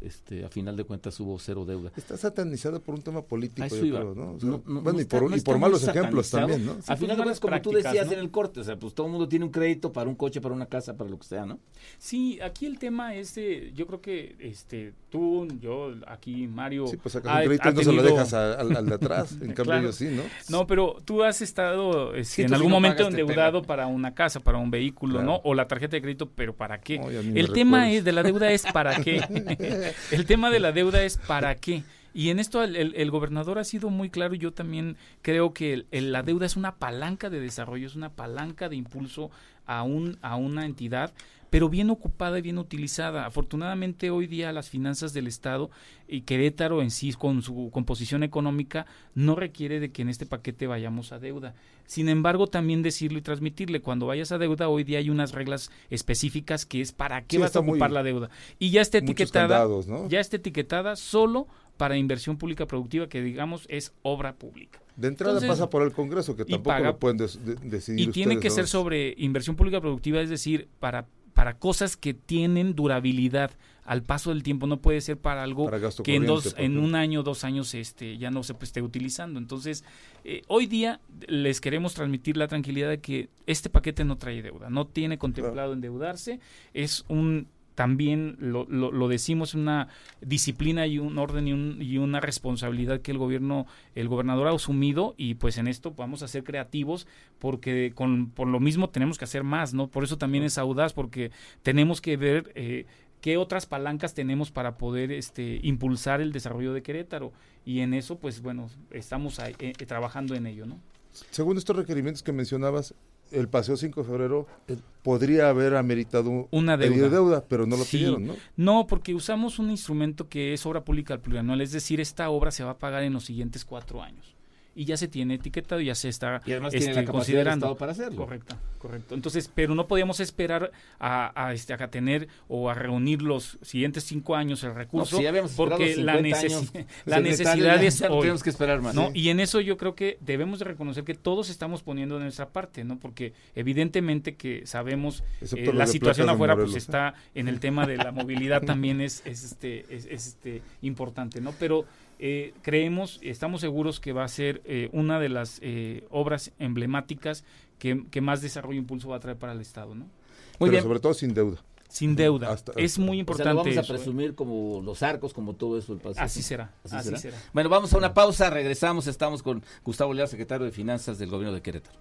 [SPEAKER 1] este a final de cuentas hubo cero deuda.
[SPEAKER 4] Está satanizado por un tema político, yo creo, ¿no? O sea,
[SPEAKER 1] No- no-
[SPEAKER 4] bueno,
[SPEAKER 1] no
[SPEAKER 4] y
[SPEAKER 1] está-
[SPEAKER 4] por,
[SPEAKER 1] no
[SPEAKER 4] y
[SPEAKER 1] está
[SPEAKER 4] por
[SPEAKER 1] muy
[SPEAKER 4] malos ejemplos también, ¿no?
[SPEAKER 1] A
[SPEAKER 2] pues,
[SPEAKER 1] final de
[SPEAKER 2] malas
[SPEAKER 1] cuentas, como tú decías
[SPEAKER 2] ¿no?
[SPEAKER 1] en el corte, o sea, pues todo el mundo tiene un crédito para un coche, para una casa, para lo que sea, ¿no?
[SPEAKER 2] Sí, aquí el tema es de, yo creo que este tú, yo, aquí Mario.
[SPEAKER 4] Sí, pues sacas un crédito y no se lo dejas a- al, al de atrás. (laughs) En cambio,
[SPEAKER 2] Claro.
[SPEAKER 4] ellos sí, ¿no?
[SPEAKER 2] No, pero tú has estado este,
[SPEAKER 1] Sí,
[SPEAKER 2] en algún
[SPEAKER 1] no
[SPEAKER 2] momento
[SPEAKER 1] pagas, te
[SPEAKER 2] endeudado para una casa, para un vehículo,
[SPEAKER 4] Claro.
[SPEAKER 2] ¿no? O la tarjeta de crédito, pero ¿para qué? El tema es de la deuda es para (laughs) qué. (laughs) el tema de la deuda es para qué. Y en esto el, el- el gobernador ha sido muy claro. Yo también creo que el- el- la deuda es una palanca de desarrollo, es una palanca de impulso a, un, a una entidad, pero bien ocupada y bien utilizada. Afortunadamente hoy día las finanzas del Estado y Querétaro en sí con su composición económica no requiere de que en este paquete vayamos a deuda. Sin embargo, también decirlo y transmitirle, cuando vayas a deuda, hoy día hay unas reglas específicas que es para qué
[SPEAKER 4] Sí,
[SPEAKER 2] vas a
[SPEAKER 4] muy-
[SPEAKER 2] ocupar la deuda. Y ya está etiquetada,
[SPEAKER 4] candados, ¿no?
[SPEAKER 2] ya está etiquetada solo para inversión pública productiva, que digamos es obra pública.
[SPEAKER 4] De entrada
[SPEAKER 2] Entonces-
[SPEAKER 4] pasa por el Congreso, que tampoco
[SPEAKER 2] paga-
[SPEAKER 4] lo pueden de- decidir
[SPEAKER 2] Y tiene
[SPEAKER 4] ustedes,
[SPEAKER 2] que
[SPEAKER 4] ¿no?
[SPEAKER 2] ser sobre inversión pública productiva, es decir, para, para cosas que tienen durabilidad al paso del tiempo. No puede ser para algo
[SPEAKER 4] Para
[SPEAKER 2] que en, dos, en un año, dos años este, ya no se pues, esté utilizando. Entonces, eh, hoy día les queremos transmitir la tranquilidad de que este paquete no trae deuda, no tiene contemplado endeudarse, es un también lo, lo, decimos una disciplina y un orden y, un, y una responsabilidad que el gobierno el gobernador ha asumido y pues en esto vamos a ser creativos porque con por lo mismo tenemos que hacer más no por eso también es audaz porque tenemos que ver eh, qué otras palancas tenemos para poder este impulsar el desarrollo de Querétaro. Y en eso pues bueno estamos eh, trabajando en ello no
[SPEAKER 4] Según estos requerimientos que mencionabas, el paseo 5 de febrero podría haber ameritado
[SPEAKER 2] Una deuda.
[SPEAKER 4] deuda, pero no lo
[SPEAKER 2] Sí.
[SPEAKER 4] pidieron, ¿no?
[SPEAKER 2] No, porque usamos un instrumento que es obra pública plurianual, es decir, esta obra se va a pagar en los siguientes cuatro años. Y ya se tiene etiquetado y ya se está
[SPEAKER 1] Y además
[SPEAKER 2] este,
[SPEAKER 1] tiene la del
[SPEAKER 2] considerando.
[SPEAKER 1] Estado para hacerlo.
[SPEAKER 2] Correcto, correcto. Entonces, pero no podíamos esperar a, a, este, a tener o a reunir los siguientes cinco años el recurso,
[SPEAKER 1] si habíamos esperado
[SPEAKER 2] porque la,
[SPEAKER 1] 50
[SPEAKER 2] necesi-
[SPEAKER 1] años,
[SPEAKER 2] la
[SPEAKER 1] secretario,
[SPEAKER 2] necesidad es
[SPEAKER 1] no
[SPEAKER 2] hoy.
[SPEAKER 1] tenemos que esperar más.
[SPEAKER 2] ¿no?
[SPEAKER 1] Sí.
[SPEAKER 2] Y en eso yo creo que debemos de reconocer que todos estamos poniendo de nuestra parte, ¿no? Porque evidentemente que sabemos eh, la situación afuera pues está en el tema de la movilidad también es, es este es, es, este importante, ¿no? Pero eh, creemos, estamos seguros que va a ser eh, una de las eh, obras emblemáticas que, que más desarrollo e impulso va a traer para el Estado, ¿no?
[SPEAKER 1] Muy
[SPEAKER 4] pero
[SPEAKER 1] bien.
[SPEAKER 4] sobre todo sin deuda.
[SPEAKER 2] Sin deuda.
[SPEAKER 4] Hasta-
[SPEAKER 2] es muy
[SPEAKER 1] O sea, lo
[SPEAKER 2] importante
[SPEAKER 1] vamos a
[SPEAKER 2] eso, ¿eh?
[SPEAKER 1] presumir como los arcos, como todo eso. El paseo.
[SPEAKER 2] Así será,
[SPEAKER 1] Así
[SPEAKER 2] así,
[SPEAKER 1] será.
[SPEAKER 2] será.
[SPEAKER 1] Bueno, vamos a una pausa, regresamos, estamos con Gustavo Leal, secretario de Finanzas del Gobierno de Querétaro.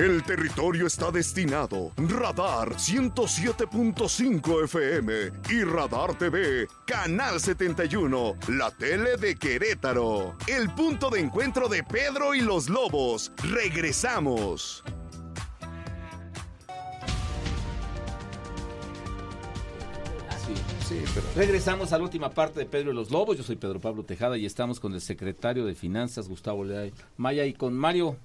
[SPEAKER 6] El territorio está destinado. Radar 107.5 FM y Radar TV, Canal 71, la tele de Querétaro. El punto de encuentro de Pedro y los Lobos. Regresamos.
[SPEAKER 4] Sí, pero
[SPEAKER 1] Regresamos a la última parte de Pedro y los Lobos. Yo soy Pedro Pablo Tejada y estamos con el secretario de Finanzas, Gustavo Leal Maya, y con Mario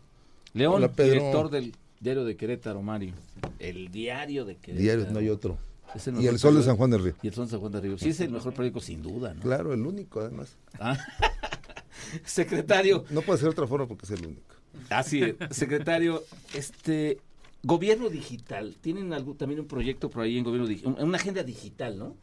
[SPEAKER 1] León,
[SPEAKER 4] Hola, Pedro.
[SPEAKER 1] director del Diario de Querétaro, Mario. El Diario de Querétaro.
[SPEAKER 4] diarios no hay otro.
[SPEAKER 1] Es el
[SPEAKER 4] Y el sol de. San Juan del Río.
[SPEAKER 1] Y el Sol de San Juan de Río. Sí, es el mejor periódico, sin duda, ¿no?
[SPEAKER 4] Claro, el único, además.
[SPEAKER 1] Ah. (laughs) Secretario,
[SPEAKER 4] No puede ser de otra forma porque es el único.
[SPEAKER 1] así es. Secretario, este gobierno digital, tienen algún, también un proyecto por ahí en gobierno digital, una agenda digital, ¿no?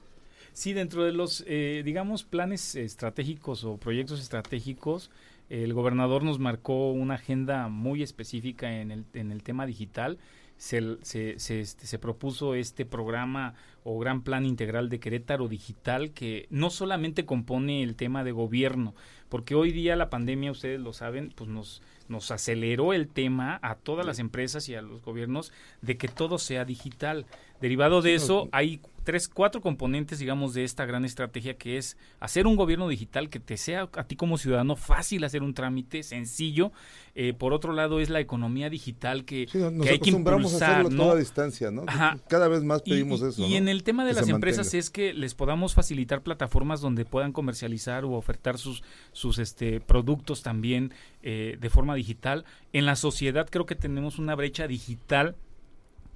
[SPEAKER 2] Sí, dentro de los, eh, digamos, planes estratégicos o proyectos estratégicos, el gobernador nos marcó una agenda muy específica en el, en el tema digital. Se, se, se, este, se propuso este programa o gran plan integral de Querétaro Digital que no solamente compone el tema de gobierno, porque hoy día la pandemia, ustedes lo saben, pues nos, nos aceleró el tema a todas las empresas y a los gobiernos de que todo sea digital. Derivado de eso, hay tres, cuatro componentes, digamos, de esta gran estrategia que es hacer un gobierno digital que te sea a ti como ciudadano fácil hacer un trámite sencillo. Eh, por otro lado, es la economía digital que,
[SPEAKER 4] Sí, nos
[SPEAKER 2] que hay que
[SPEAKER 4] acostumbramos a
[SPEAKER 2] impulsar,
[SPEAKER 4] hacerlo
[SPEAKER 2] ¿no?
[SPEAKER 4] toda a distancia, ¿no?
[SPEAKER 2] Ajá.
[SPEAKER 4] Cada vez más pedimos
[SPEAKER 2] y,
[SPEAKER 4] eso.
[SPEAKER 2] y
[SPEAKER 4] ¿no?
[SPEAKER 2] en el tema de
[SPEAKER 4] Que
[SPEAKER 2] las empresas
[SPEAKER 4] mantenga.
[SPEAKER 2] es que les podamos facilitar plataformas donde puedan comercializar o ofertar sus, sus este, productos también eh, de forma digital. En la sociedad creo que tenemos una brecha digital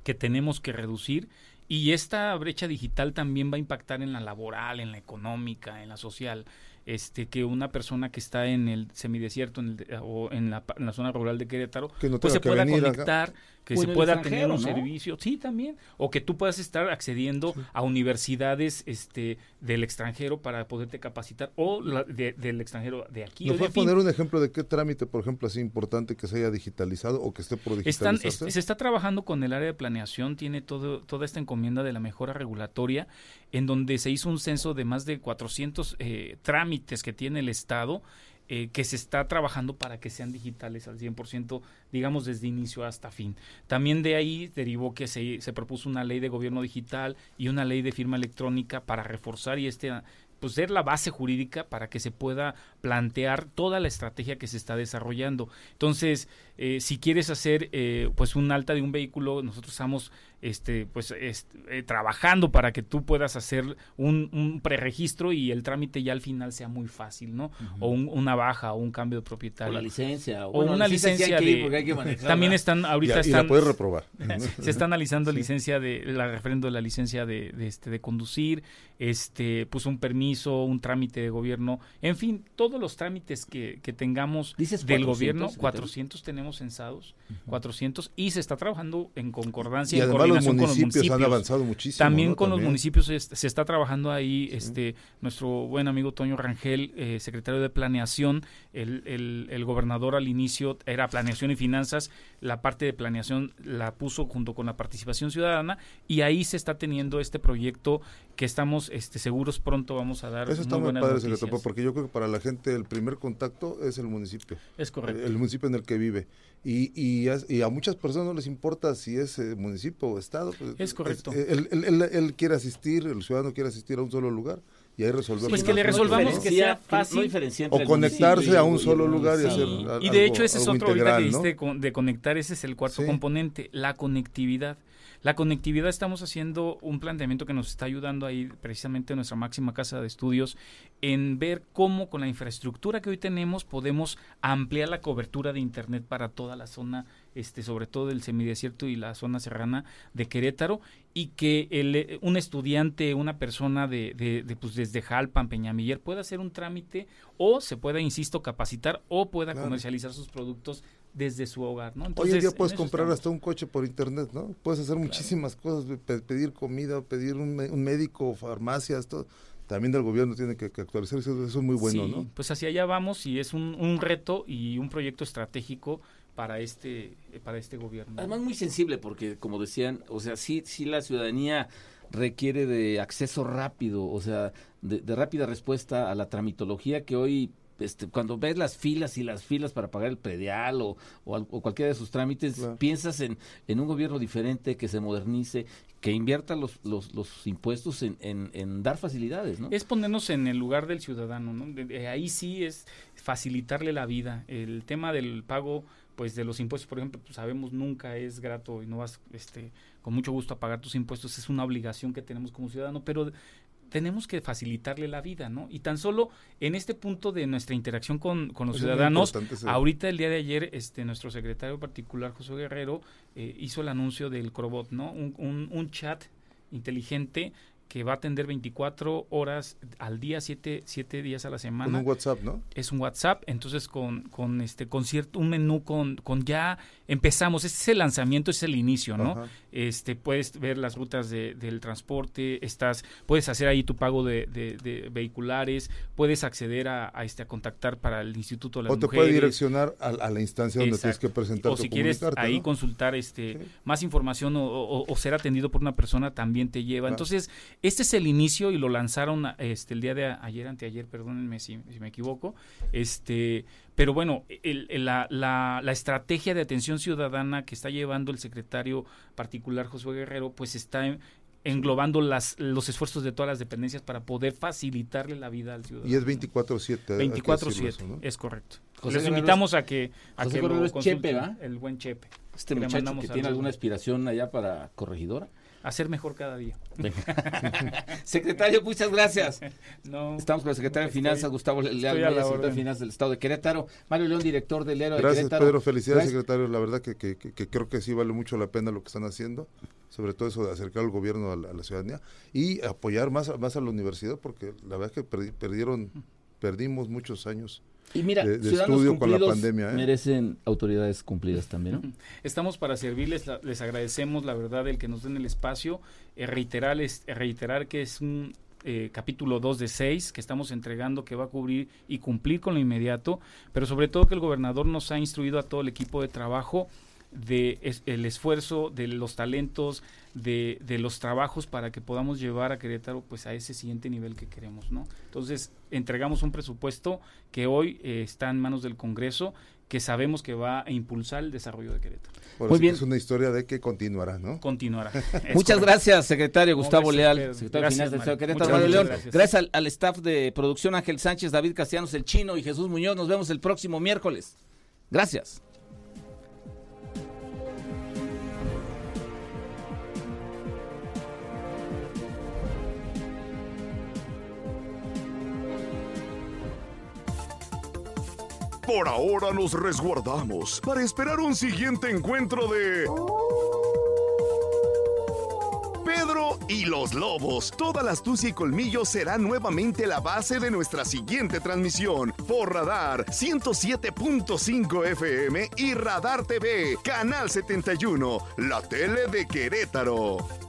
[SPEAKER 2] que tenemos que reducir y esta brecha digital también va a impactar en la laboral, en la económica, en la social. este que una persona que está en el semidesierto en el, o en la, en la, zona rural de Querétaro
[SPEAKER 4] Que no
[SPEAKER 2] pues se
[SPEAKER 4] que
[SPEAKER 2] pueda
[SPEAKER 4] acá.
[SPEAKER 2] conectar que
[SPEAKER 1] O
[SPEAKER 2] se pueda tener un
[SPEAKER 1] ¿no?
[SPEAKER 2] servicio sí también o que tú puedas estar accediendo a universidades este del extranjero para poderte capacitar o la- de- del extranjero de aquí
[SPEAKER 4] ¿Nos va a poner un ejemplo de qué trámite, por ejemplo, así importante que se haya digitalizado o que esté por
[SPEAKER 2] Están,
[SPEAKER 4] digitalizarse?
[SPEAKER 2] es- se está trabajando con el área de planeación, tiene todo, toda esta encomienda de la mejora regulatoria, en donde se hizo un censo de más de 400 eh, trámites que tiene el Estado, eh, que se está trabajando para que sean digitales al 100%, digamos, desde inicio hasta fin. También de ahí derivó que se, se propuso una ley de gobierno digital y una ley de firma electrónica para reforzar y este pues ser la base jurídica para que se pueda plantear toda la estrategia que se está desarrollando. Entonces, eh, si quieres hacer pues un alta de un vehículo, nosotros estamos este pues est- eh, trabajando para que tú puedas hacer un, un preregistro y el trámite ya al final sea muy fácil, ¿no? O un- una baja o un cambio de
[SPEAKER 1] O
[SPEAKER 2] propietario.
[SPEAKER 1] la licencia.
[SPEAKER 2] O
[SPEAKER 1] bueno,
[SPEAKER 2] una licencia
[SPEAKER 1] que ir
[SPEAKER 2] de-
[SPEAKER 1] porque hay que manejarla.
[SPEAKER 2] También están
[SPEAKER 4] Y,
[SPEAKER 2] ahorita
[SPEAKER 4] y la puedes reprobar. (laughs)
[SPEAKER 2] se está analizando licencia de la referendo de la licencia de, de, este de conducir este pues un permiso un trámite de gobierno en fin todos los trámites que, que tengamos
[SPEAKER 1] ¿Dices
[SPEAKER 2] del
[SPEAKER 1] 400,
[SPEAKER 2] gobierno
[SPEAKER 1] secretario?
[SPEAKER 2] 400 tenemos censados 400 y se está trabajando en concordancia
[SPEAKER 4] Y
[SPEAKER 2] en
[SPEAKER 4] además los
[SPEAKER 2] coordinación con los
[SPEAKER 4] municipios, han
[SPEAKER 2] municipios
[SPEAKER 4] avanzado muchísimo.
[SPEAKER 2] también
[SPEAKER 4] ¿no?
[SPEAKER 2] con los municipios se está trabajando ahí este nuestro buen amigo Toño Rangel, eh, secretario de Planeación, el, el- el gobernador al inicio era Planeación y Finanzas, la parte de planeación la puso junto con la participación ciudadana y ahí se está teniendo este proyecto que estamos este, seguros pronto vamos a dar
[SPEAKER 4] Eso está
[SPEAKER 2] muy buenas
[SPEAKER 4] padre,
[SPEAKER 2] noticias.
[SPEAKER 4] secretario, porque yo creo que para la gente el primer contacto es el municipio.
[SPEAKER 2] Es correcto.
[SPEAKER 4] El municipio en el que vive. Y, y, a muchas personas no les importa si es eh, municipio o estado. pues,
[SPEAKER 2] Es correcto.
[SPEAKER 4] él, él- él- él quiere asistir, el ciudadano quiere asistir a un solo lugar y ahí resolver.
[SPEAKER 2] Pues que le resolvamos que sea fácil.
[SPEAKER 1] No diferencia entre
[SPEAKER 4] O conectarse a
[SPEAKER 1] y-
[SPEAKER 4] un solo lugar y hacer
[SPEAKER 2] Y de hecho ese es otro ahorita que con- de conectar, ese es el cuarto
[SPEAKER 4] Sí.
[SPEAKER 2] componente, la conectividad. La conectividad estamos haciendo un planteamiento que nos está ayudando ahí precisamente en nuestra máxima casa de estudios en ver cómo con la infraestructura que hoy tenemos podemos ampliar la cobertura de internet para toda la zona, este, sobre todo el semidesierto y la zona serrana de Querétaro y que el, eh, un estudiante, una persona de, de, de, pues desde Jalpan, Peñamiller pueda hacer un trámite o se pueda, insisto, capacitar o pueda
[SPEAKER 4] Claro.
[SPEAKER 2] comercializar sus productos desde su hogar, ¿no?
[SPEAKER 4] Hoy en día puedes comprar
[SPEAKER 2] estamos.
[SPEAKER 4] hasta un coche por internet, ¿no? Puedes hacer muchísimas cosas, pe- pedir comida, pedir un, médico, farmacias, todo. También el gobierno tiene que, que actualizar eso, eso es muy bueno,
[SPEAKER 2] Sí,
[SPEAKER 4] ¿no?
[SPEAKER 2] Pues hacia allá vamos y es un, un reto y un proyecto estratégico para este eh, para este gobierno.
[SPEAKER 1] Además muy sensible porque como decían, o sea, sí sí la ciudadanía requiere de acceso rápido, o sea, de, de rápida respuesta a la tramitología que hoy este, cuando ves las filas y las filas para pagar el predial o, o, o cualquiera de sus trámites,
[SPEAKER 4] Claro.
[SPEAKER 1] piensas en, en un gobierno diferente, que se modernice, que invierta los, los, los impuestos en, en, en dar facilidades, ¿no?
[SPEAKER 2] Es ponernos en el lugar del ciudadano, ¿no? De- de ahí sí es facilitarle la vida. El tema del pago, pues de los impuestos, por ejemplo, pues, sabemos nunca es grato y no vas, este, con mucho gusto a pagar tus impuestos. Es una obligación que tenemos como ciudadano, pero tenemos que facilitarle la vida, ¿no? Y tan solo en este punto de nuestra interacción con, con los
[SPEAKER 4] es
[SPEAKER 2] ciudadanos, ahorita el día de ayer, este, nuestro secretario particular, José Guerrero, eh, hizo el anuncio del Crobot, ¿no? Un, un, un chat inteligente que va a atender 24 horas al día, 7, siete días a la
[SPEAKER 4] Con
[SPEAKER 2] semana.
[SPEAKER 4] un WhatsApp, ¿no?
[SPEAKER 2] Es un WhatsApp, entonces con, con este con cierto, un menú con, con ya empezamos, este es el lanzamiento, es el inicio, ¿no?
[SPEAKER 4] Ajá.
[SPEAKER 2] Este, puedes ver las rutas de- del transporte, estás, puedes hacer ahí tu pago de, de- de vehiculares, puedes acceder a, a, este a contactar para el Instituto de las
[SPEAKER 4] O te
[SPEAKER 2] Mujeres.
[SPEAKER 4] puede direccionar a, a la instancia donde tienes
[SPEAKER 2] Exacto.
[SPEAKER 4] que presentarte
[SPEAKER 2] o si quieres ahí
[SPEAKER 4] ¿no?
[SPEAKER 2] consultar este
[SPEAKER 4] Sí.
[SPEAKER 2] más información o, o- o ser atendido por una persona también te lleva. Entonces, este es el inicio y lo lanzaron este el día de a- ayer, anteayer, perdónenme si, si me equivoco. Este, pero bueno, el- el- la, la- la estrategia de atención ciudadana que está llevando el secretario particular Josué Guerrero, pues está en- englobando las, los esfuerzos de todas las dependencias para poder facilitarle la vida al ciudadano.
[SPEAKER 4] Y es 24-7. hay que decirlo
[SPEAKER 2] 24/7,
[SPEAKER 4] eso, ¿no?
[SPEAKER 2] es correcto.
[SPEAKER 1] José
[SPEAKER 2] Les invitamos a que, a
[SPEAKER 1] José
[SPEAKER 2] que
[SPEAKER 1] Guerrero
[SPEAKER 2] lo
[SPEAKER 1] es Chepe, ¿va?
[SPEAKER 2] el buen Chepe.
[SPEAKER 1] Este
[SPEAKER 2] le
[SPEAKER 1] muchacho que tiene alguna aspiración allá para corregidora.
[SPEAKER 2] Hacer mejor cada día. (laughs)
[SPEAKER 1] Secretario, muchas gracias. (laughs)
[SPEAKER 2] No,
[SPEAKER 1] Estamos con el secretario de
[SPEAKER 2] Estoy-
[SPEAKER 1] Finanzas, Gustavo Leal, secretario de. Finanzas del Estado de Querétaro. Mario León, director del Diario de
[SPEAKER 4] Gracias,
[SPEAKER 1] Querétaro.
[SPEAKER 4] Pedro. Felicidades,
[SPEAKER 1] Gracias.
[SPEAKER 4] secretario. La verdad que, que- creo que sí vale mucho la pena lo que están haciendo, sobre todo eso de acercar al gobierno a la, a la ciudadanía y apoyar más, a- más a la universidad, porque la verdad es que perdi- perdieron perdimos muchos años.
[SPEAKER 1] Y mira,
[SPEAKER 4] de- de
[SPEAKER 1] ciudadanos
[SPEAKER 4] estudio con la
[SPEAKER 1] cumplidos
[SPEAKER 4] pandemia, ¿eh?
[SPEAKER 1] merecen autoridades cumplidas también, ¿no? (laughs)
[SPEAKER 2] Estamos para servirles, la- les agradecemos la verdad el que nos den el espacio, eh, reiterarles, eh, reiterar que es un eh, capítulo 2 de 6 que estamos entregando que va a cubrir y cumplir con lo inmediato, pero sobre todo que el gobernador nos ha instruido a todo el equipo de trabajo de es- el esfuerzo, de los talentos, de, de los trabajos para que podamos llevar a Querétaro pues a ese siguiente nivel que queremos, ¿no? Entonces, entregamos un presupuesto que hoy eh, está en manos del Congreso, que sabemos que va a impulsar el desarrollo de Querétaro.
[SPEAKER 4] Ahora
[SPEAKER 1] Muy
[SPEAKER 4] que
[SPEAKER 1] bien.
[SPEAKER 4] Es una historia de que continuará, ¿no?
[SPEAKER 2] Continuará. (laughs)
[SPEAKER 1] Muchas
[SPEAKER 2] correcto.
[SPEAKER 1] gracias, secretario Gustavo
[SPEAKER 2] gracias,
[SPEAKER 1] Leal, secretario
[SPEAKER 2] Gracias,
[SPEAKER 1] Finanzas del Estado de
[SPEAKER 2] Mario.
[SPEAKER 1] Querétaro, Mario León.
[SPEAKER 2] gracias.
[SPEAKER 1] Gracias al, al staff de producción Ángel Sánchez, David Castellanos, el Chino y Jesús Muñoz. Nos vemos el próximo miércoles. Gracias.
[SPEAKER 6] Por ahora nos resguardamos para esperar un siguiente encuentro de... Pedro y los Lobos. Toda la astucia y colmillo será nuevamente la base de nuestra siguiente transmisión por Radar 107.5 FM y Radar TV, Canal 71, la tele de Querétaro.